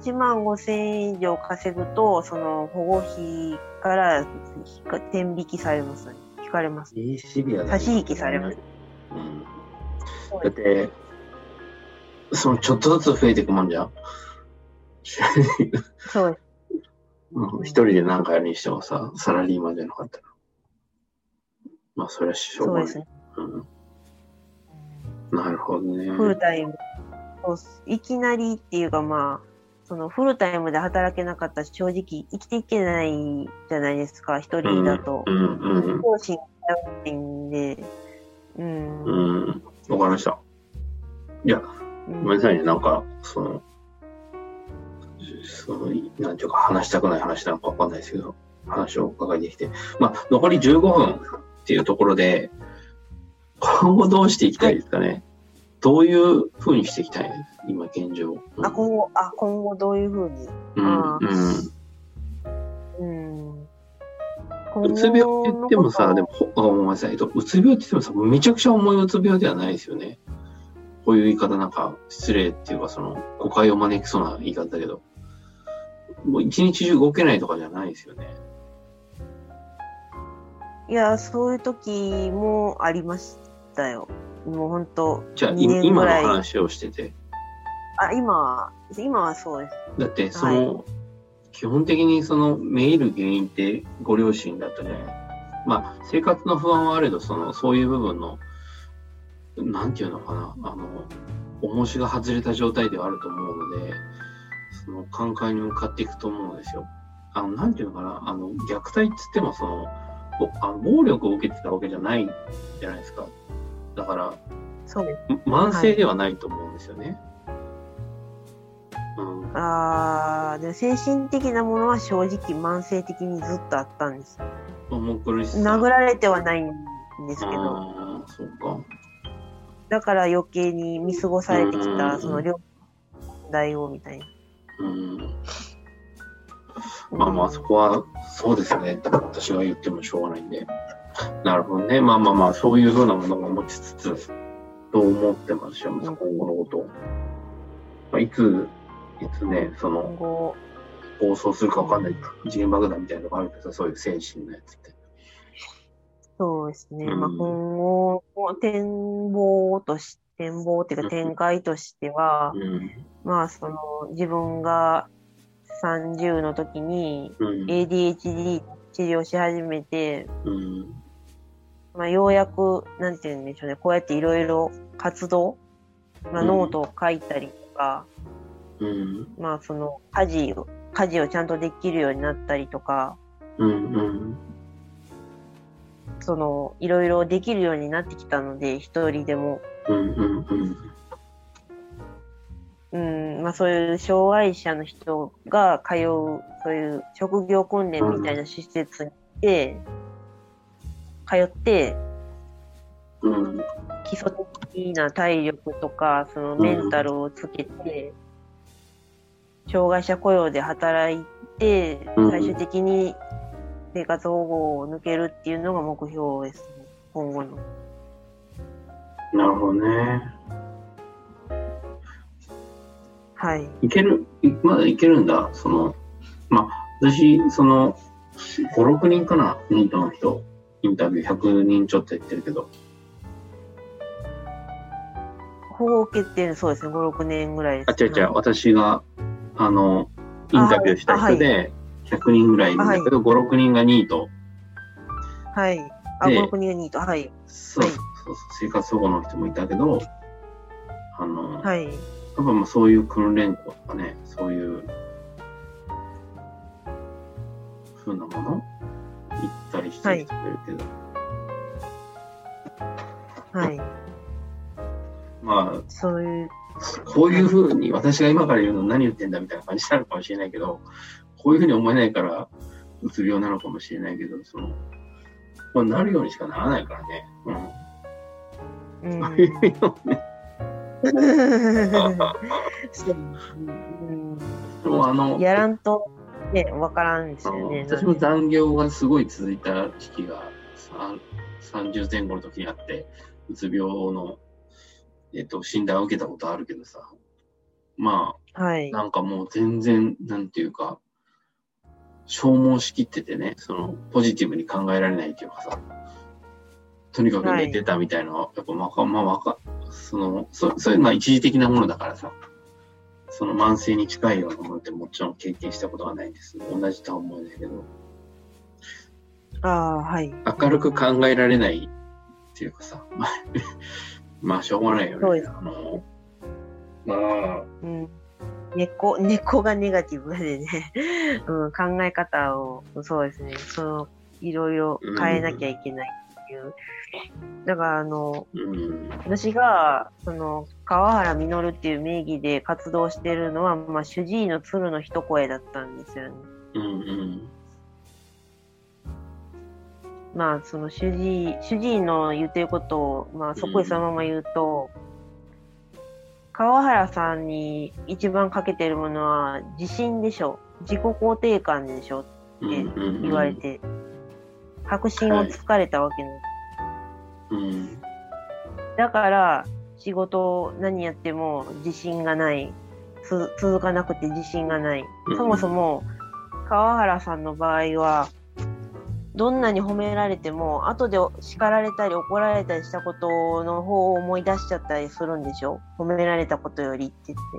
1万5千円以上稼ぐと、その保護費から引か天引きされます、ね。引かれます。えーシビアだ、差し引きされます。うん。だって、そのちょっとずつ増えていくもんじゃん。そう。うん一人で何かやるにしてもさ、サラリーマンじゃなかったら。まあ、それはしょうがない。そうですね。うん、なるほどね。フルタイム。いきなりっていうかまあ、そのフルタイムで働けなかったら正直生きていけないじゃないですか、一人だと。うんうん両親がいないんで。うん。うん。うん。わかりました。いや、うんごめんなさいね。なんか、その、その、なんていうか話したくない話なのかわかんないですけど、話をお伺いできて。まあ、残り15分っていうところで、今後どうしていきたいですかね。どういう風にしていきたい？今現状。うんあ、今後、あ、今後どういうふうに？うん、あうん。うん。うつ病って言ってもさ、でも、ごめんなさい。えっとうつ病って言ってもさ、めちゃくちゃ重いうつ病ではないですよね。こういう言い方なんか失礼っていうか、その、誤解を招きそうな言い方だけど、もう一日中動けないとかじゃないですよね。いや、そういう時もありましたよ。もう本当じゃあ、今の話をしてて。あ、今は、今はそうです。だって、その、基本的にその、めいる原因ってご両親だとね、まあ、生活の不安はあれど、その、そういう部分の、なんていうのかな、あの、重しが外れた状態ではあると思うので、その、寛解に向かっていくと思うんですよ。あの、なんていうのかな、あの、虐待っつっても、その、ぼあの暴力を受けてたわけじゃないじゃないですか。だから、そう慢性ではないと思うんですよね。うん。あーでも精神的なものは正直慢性的にずっとあったんです。重苦しさ。殴られてはないんですけど、ああ、そうか。だから余計に見過ごされてきうんた、その両問題をみたいな。うん。まあまあ、そこは、そうですね。私が言ってもしょうがないんで。なるほどね。まあまあまあ、そういうふうなものも持ちつつ、どう思ってますよ、今後のことを。まあ、いつ、いつね、そ今の、後、放送するかわかんない次元爆弾みたいなのがあるけどさ、そういう精神のやつって。そうですね。うんまあ今後、展望とし、展望っていうか展開としては、うん。まあその自分が30の時にうん。ADHD 治療し始めて、うん。まあようやく、なんて言うんでしょうね、こうやっていろいろ活動、まあうんノートを書いたりとか、うん。まあその家事を、家事をちゃんとできるようになったりとか、うん。うん。そのいろいろできるようになってきたので、一人でも。うん。まあそういう障害者の人が通う、そういう職業訓練みたいな施設に行って、通って、基礎的な体力とか、そのメンタルをつけて、障害者雇用で働いて、最終的に生活保護を抜けるっていうのが目標ですね、今後の。なるほどね。はい。いける、いまだいけるんだ。その、まあ、私、その、5、6人かな、ニートの人、インタビュー100人ちょっとやってるけど、保護を受けてる、そうですね、5、6年ぐらいです、あ、違う違う、私が、あの、インタビューした人で、100人ぐらいいるんだけど、5、6人がニート。はい。あ、で5、6人がニート。はい。そうはいそう生活保護の人もいたけど、あの、はい。やっぱまあそういう訓練校とかね、そういう、ふうなもの行ったりしてる人もいるけど、はい。まそういう、あ、こういうふうに、私が今から言うの何言ってんだみたいな感じになるかもしれないけど、こういうふうに思えないから、うつ病なのかもしれないけど、その、まあ、なるようにしかならないからね。うん。うん。そういうのね。そううんでもあの、やらんと、ね、わからんですよね。私も残業がすごい続いた時期がさん30前後の時にあって、うつ病の、えっと、診断を受けたことあるけどさ、まはいあ、。なんかもう全然、なんていうか、消耗しきっててね、その、ポジティブに考えられないっていうかさ、とにかく寝てたみたいなのは、やっぱわか、まあわか、そのそ、そういうのは一時的なものだからさ、その慢性に近いようなものってもちろん経験したことはないです。同じとは思えないけど、ああ、はい。明るく考えられないっていうかさ、まあ、まあ、しょうがないよね。そうです。あの、まあ、うん。根っこ、根っこがネガティブでね、うん、考え方を、そうですね、その、いろいろ変えなきゃいけないっていう。だから、あの、うん、私が、その、川原実っていう名義で活動してるのは、まあ、主治医の鶴の一声だったんですよね。うん、うん、まあ、その主治医、主治医の言ってることを、まあ、そこへそのまま言うと、川原さんに一番かけてるものは自信でしょ。自己肯定感でしょうん、うん。言われて、確信をつかれたわけです。うん、だから、仕事何やっても自信がない。つ続かなくて自信がない。うんそもそも、川原さんの場合は、どんなに褒められても、後で叱られたり怒られたりしたことの方を思い出しちゃったりするんでしょ？褒められたことよりって言って。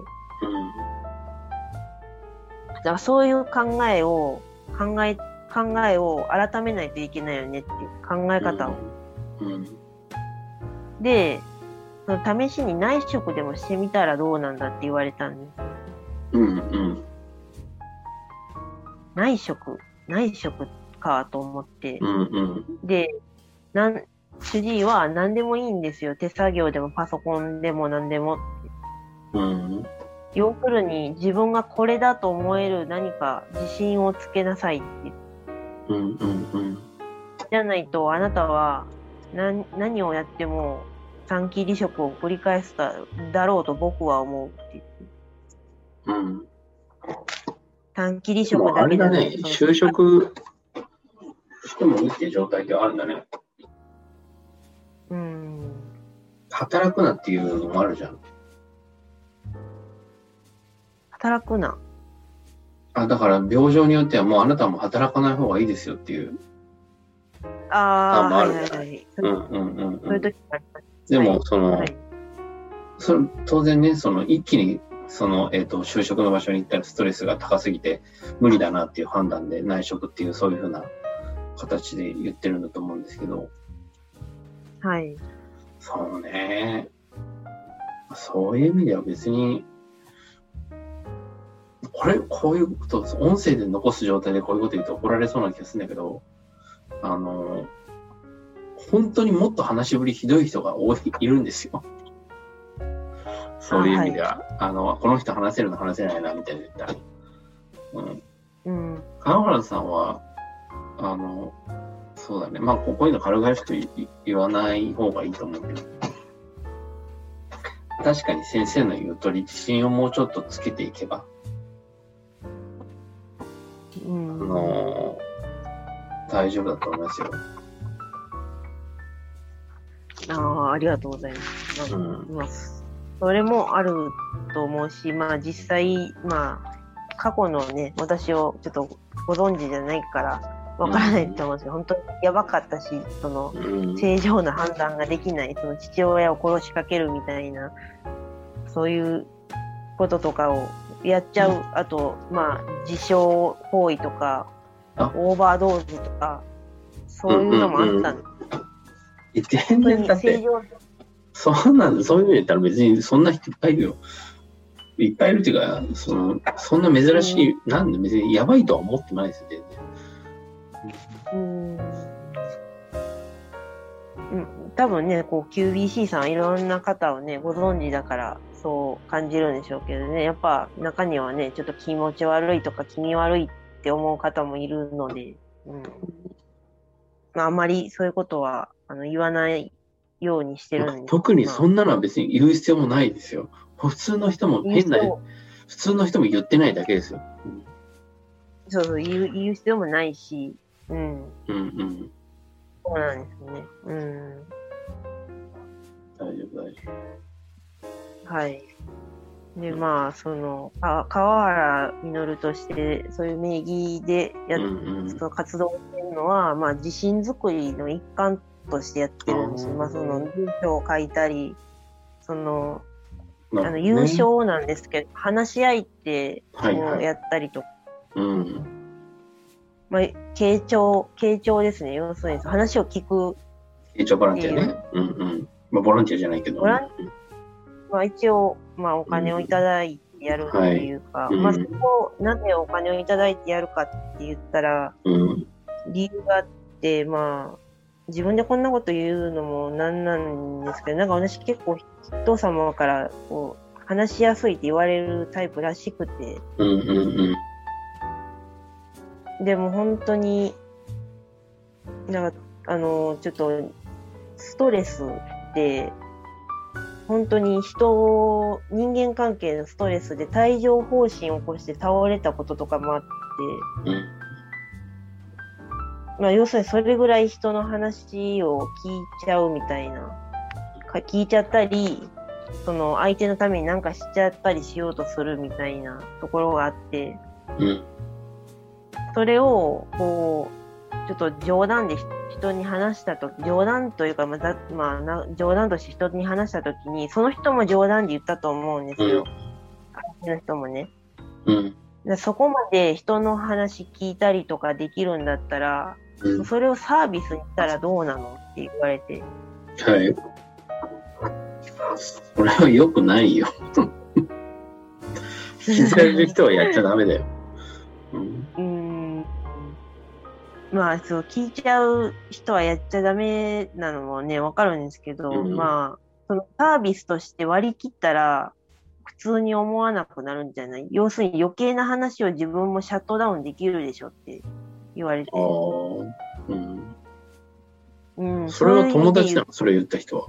だからそういう考えを、考え、考えを改めないといけないよねっていう考え方を。うん、で、その試しに内職でもしてみたらどうなんだって言われたんです。うん、うん、内職内職かと思って。うん、うん、で、なん、主治医は何でもいいんですよ。手作業でもパソコンでも何でも。うん、要するに自分がこれだと思える何か自信をつけなさいって。うん、うん、じゃないとあなたは何何をやっても短期離職を繰り返すだだろうと僕は思うって。うん。短期離職だけだね、就職してもいいっていう状態ではあるんだね。うん。働くなっていうのもあるじゃん。働くな。あ、だから病状によってはもうあなたも働かない方がいいですよっていう。ああ、あまああるはいはいはい。うんうんうんそう。でも、その、はい。それ当然ね、その一気にその、えっ、と、就職の場所に行ったらストレスが高すぎて無理だなっていう判断で内職っていうそういうふうな形で言ってるんだと思うんですけど、はい。そうね。そういう意味では別に、これ、こういうこと、音声で残す状態でこういうこと言うと怒られそうな気がするんだけど、あの、本当にもっと話しぶりひどい人が多い、いるんですよ。そういう意味では、あ,、の、この人話せるの話せないな、みたいな言ったら。うん。うん。川原さんは、あの、そうだね。まあ、ここういうの軽々しくい言わない方がいいと思うけど。確かに先生の言う通り、自信をもうちょっとつけていけば、うん。あの大丈夫だと思いますよ。ああ、ありがとうございます。まあうんまあ、それもあると思うし、まあ実際、まあ、過去のね、私をちょっとご存知じゃないから、わからないと思うんですけど、本当にやばかったし、その、うん。正常な判断ができない、その父親を殺しかけるみたいな、そういうこととかをやっちゃう、あと、まあ、自傷行為とかあ、オーバードーズとか、そういうのもあったん。です。全然だって、そうなんだ、そういうの言ったら別にそんな人いっぱいいるよ。いっぱいいるっていうか、その、そんな珍しい、なんで別にやばいとは思ってないですよ、全然。うん。うん、多分ね、こう QBC さんいろんな方をね、ご存知だからそう感じるんでしょうけどね、やっぱ中にはね、ちょっと気持ち悪いとか気味悪いって思う方もいるので、うん。まあ、あまりそういうことはあの言わないようにしてるんで。特にそんんなのは別に言う必要もないですよ。普通の人も変な、普通の人も言ってないだけですよ。そうそう言う、言う必要もないし、うん。うんうん。そうなんですね。うん。大丈夫、大丈はい。で、まあ、その、か川原実として、そういう名義でや。うんうん。その活動をしてるのは、まあ、自信作りの一環としてやってるんですよ。まあ、その、文章を書いたり、その、あの、優勝なんですけど、話し合いって、はいはいをやったりとか、うん。まあ、傾聴、傾聴ですね。要するに、話を聞く一応ボランティアね。うんうん。まあ、ボランティアじゃないけど。ボランまあ、一応、まあ、お金をいただいてやるっていうか、はいうんまあ、そこを、なぜお金をいただいてやるかって言ったら、うん。理由があって、まあ、自分でこんなこと言うのもなんなんですけど、なんか私結構人様からこう話しやすいって言われるタイプらしくて、うんうんうん。でも本当に、なんか、あの、ちょっと、ストレスって、本当に人を、人間関係のストレスで帯状疱疹を起こして倒れたこととかもあって、うんまあ、要するにそれぐらい人の話を聞いちゃうみたいな、か聞いちゃったり、その相手のためになんかしちゃったりしようとするみたいなところがあって、うん。それを、こう、ちょっと冗談で人に話したと冗談というか、まあざまあな、冗談として人に話したときに、その人も冗談で言ったと思うんですよ。相手の人もね。うん。でそこまで人の話聞いたりとかできるんだったら、うん。それをサービスにしたらどうなのって言われて。はい。それは良くないよ。聞いてる人はやっちゃダメだよ。うん。うーん。まあ、そう、聞いちゃう人はやっちゃダメなのもね、わかるんですけど、うんまあ、そのサービスとして割り切ったら、普通に思わなくなるんじゃない？要するに余計な話を自分もシャットダウンできるでしょって言われてあ。あ。うん。うん、それは友達なのそれ言った人は。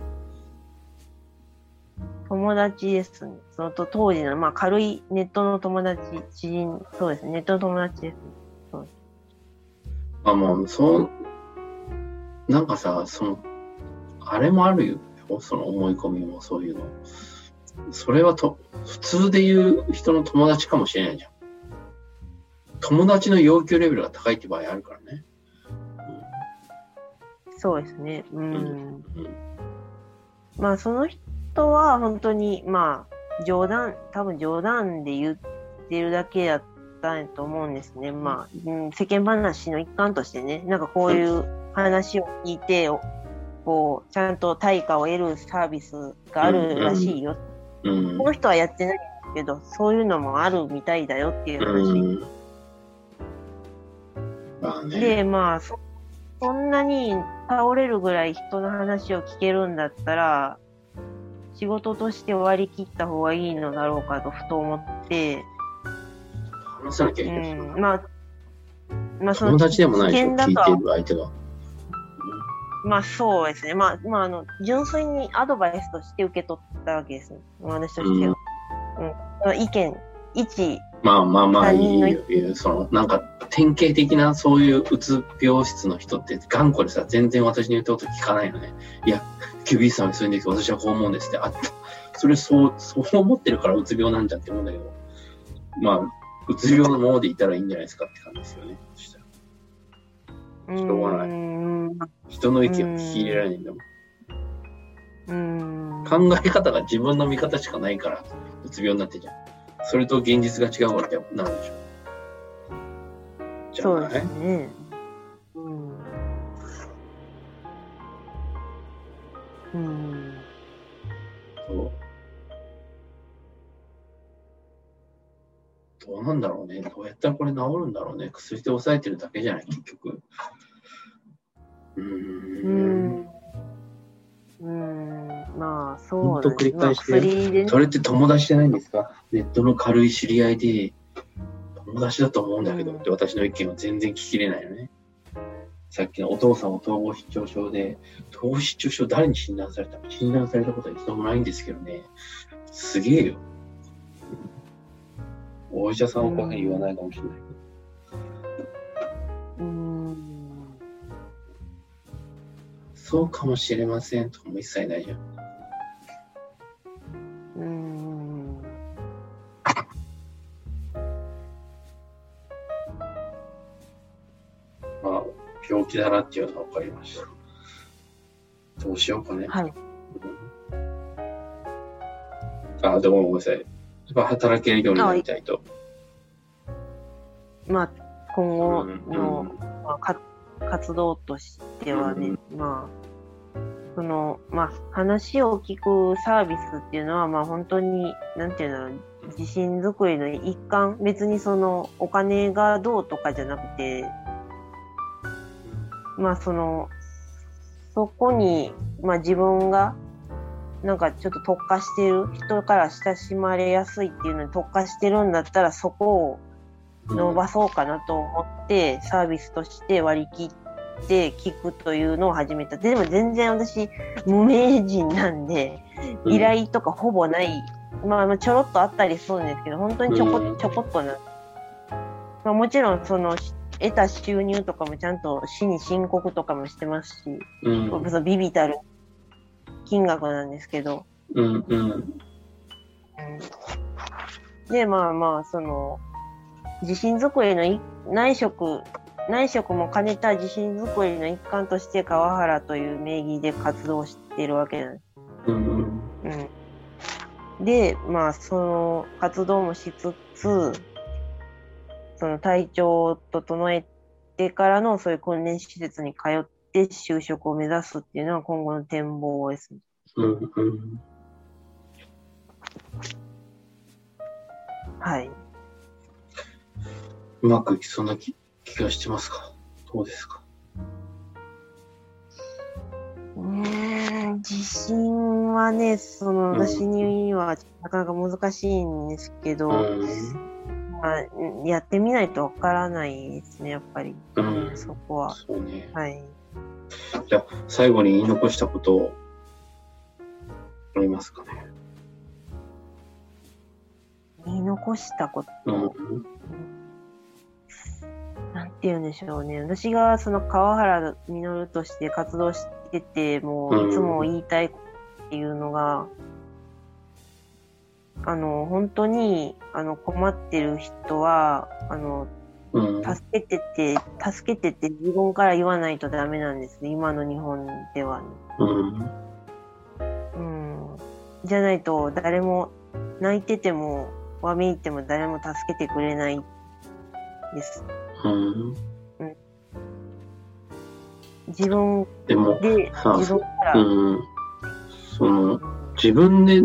友達ですね。そのと当時の、まあ軽いネットの友達、知人、そうですね。ネットの友達です。あ、まあ、そう、なんかさ、その、あれもあるよ。その思い込みもそういうの。それはと、普通で言う人の友達かもしれないじゃん。友達の要求レベルが高いって場合あるからね。そうですね。うん。うんまあその人は本当に、まあ冗談、多分冗談で言ってるだけだったと思うんですね。まあ、うん、世間話の一環としてね、なんかこういう話を聞いて、おこう、ちゃんと対価を得るサービスがあるらしいよ。うんこの人はやってないけど、そういうのもあるみたいだよっていう話。うん。まあね。で、まあそ、そんなに倒れるぐらい人の話を聞けるんだったら、仕事として割り切った方がいいのだろうかとふと思って、話さなきゃういけない。ん、まあ、まあその友達でもないでしょ、聞いてる相手が。まあそうですね。まあ、まあ、あの、純粋にアドバイスとして受け取ったわけですね。私としては。うん。まあ意見、一、まあまあまあ、いい。その、なんか、典型的なそういううつ病室の人って頑固でさ、全然私の言ったこと聞かないのね。いや、キュービーさんはそういうんですけど、私はこう思うんですって。あそれそう、そう思ってるからうつ病なんじゃんって思うんだけど、まあ、うつ病のままでいたらいいんじゃないですかって感じですよね。そしたら。しょうがない。人の意見を聞き入れられないんだもん。うん考え方が自分の見方しかないから、うつ病になってんじゃん。それと現実が違うからなるでしょ。じゃそうですね。うん。うん。そう。どうなんだろうね。どうやったらこれ治るんだろうね。薬で抑えてるだけじゃない、結局。うん。うんうん、まあ、そうですね。繰り返して、それって友達じゃないんですか？ネットの軽い知り合いで、友達だと思うんだけど、うん、って私の意見は全然聞きれないよね。さっきのお父さんは統合失調症で、統合失調症誰に診断された？か診断されたことは一度もないんですけどね。すげえよ。お医者さんはこういうふうに言わないかもしれないけど。そうかもしれませんとかも一切ないじゃん。うん。まあ、病気だなっていうのは分かりました。どうしようかね。はい。あ、でもごめんなさい。やっぱ働けるようになりたいと。まあ、今後の、うんまあ、活動としてはね、うん、まあ、その、まあ、話を聞くサービスっていうのは、まあ、本当に、なんていうの、自信作りの一環、別にその、お金がどうとかじゃなくて、まあ、その、そこに、まあ、自分が、なんかちょっと特化してる、人から親しまれやすいっていうのに特化してるんだったら、そこを伸ばそうかなと思って、サービスとして割り切って、聞くというのを始めた。でも全然私、無名人なんで、依頼とかほぼない。うん、まあ、ちょろっとあったりするんですけど、本当にちょこ、ちょこっとな。まあ、もちろん、その、得た収入とかもちゃんと市に申告とかもしてますし、うん、そビビたる金額なんですけど。うんうん、で、まあまあ、その、自信作りの内職内職も兼ねた自信作りの一環として川原という名義で活動しているわけなんです。うん、うん、で、まあ、その活動もしつつ、その体調を整えてからのそういう訓練施設に通って就職を目指すっていうのは今後の展望ですね。うんうん、はい。うまくいきそうな気気がしてますか？どうですか？うん、自信はね、その、私にはなかなか難しいんですけど、まあ、やってみないとわからないですね、やっぱり。うん、そこは。そうね。はい。じゃあ、最後に言い残したことを、ありますかね？言い残したこと？うんなんて言うんでしょうね。私がその川原実として活動してて、もういつも言いたいっていうのが、あの、本当に、あの、困ってる人は、あの、助けてて、助けてって自分から言わないとダメなんですね。今の日本では、ね。うん。うん。じゃないと、誰も、泣いてても、わめいても誰も助けてくれないです。うん。自分でもで、自分から。うん。その、自分で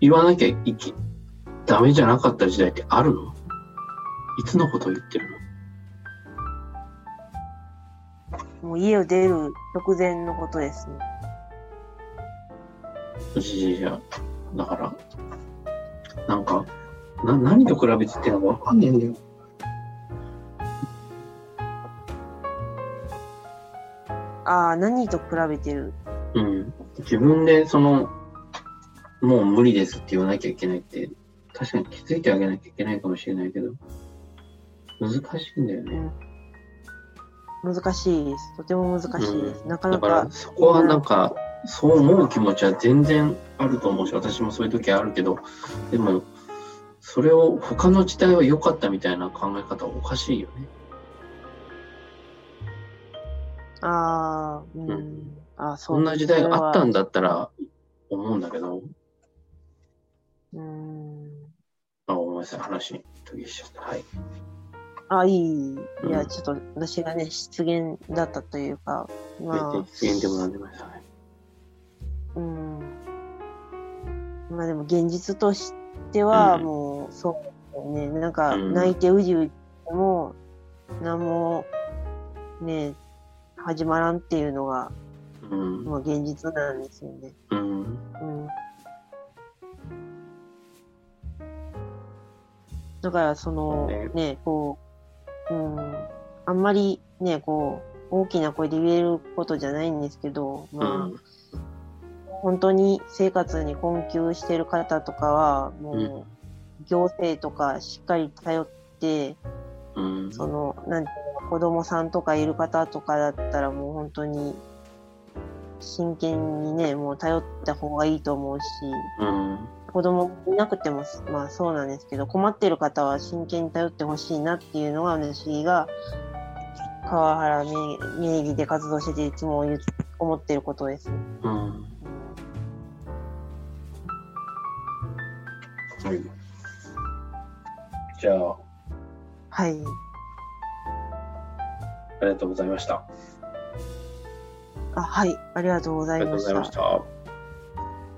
言わなきゃいけ、ダメじゃなかった時代ってあるの？いつのことを言ってるの？もう家を出る直前のことですね。いや、だから、なんか、な、何と比べてってのかわかんねえんだよ。ああ、何と比べてる？うん。自分で、その、もう無理ですって言わなきゃいけないって、確かに気づいてあげなきゃいけないかもしれないけど、難しいんだよね。うん、難しいです。とても難しいです。なかなか。だからそこはなんか、そう思う気持ちは全然あると思うし、私もそういう時あるけど、でも、それを他の時代は良かったみたいな考え方はおかしいよね。ああ、うん。うんあそそんな時代があったんだ。だったら思うんだけど、うん。あ、ごめんなさい、話途切れしちゃった。はい。あ、いい。いや、うんちょっと私がね、失言だったというか、まあ、別にでもなんでもないですよね。うん。まあでも現実としては、うんもう、そうだよね。なんか、うん泣いてうじうじも、何も、ね、始まらんっていうのが、うん。まあ現実なんですよね。うん。うん。だから、その、ねね、こう、うん、あんまりね、こう、大きな声で言えることじゃないんですけど、うまあ、ん。本当に生活に困窮してる方とかは、もうんう、行政とかしっかり頼って、うん。その、なんていうの、子供さんとかいる方とかだったらもう本当に、真剣にね、もう頼った方がいいと思うし、うん。子供いなくても、まあそうなんですけど、困ってる方は真剣に頼ってほしいなっていうのが私が、川原名名義で活動してていつも思ってることです。うん。はい。じゃあ、はい。ありがとうございました。あ、はい。ありがとうございましたありがとうございまし。た。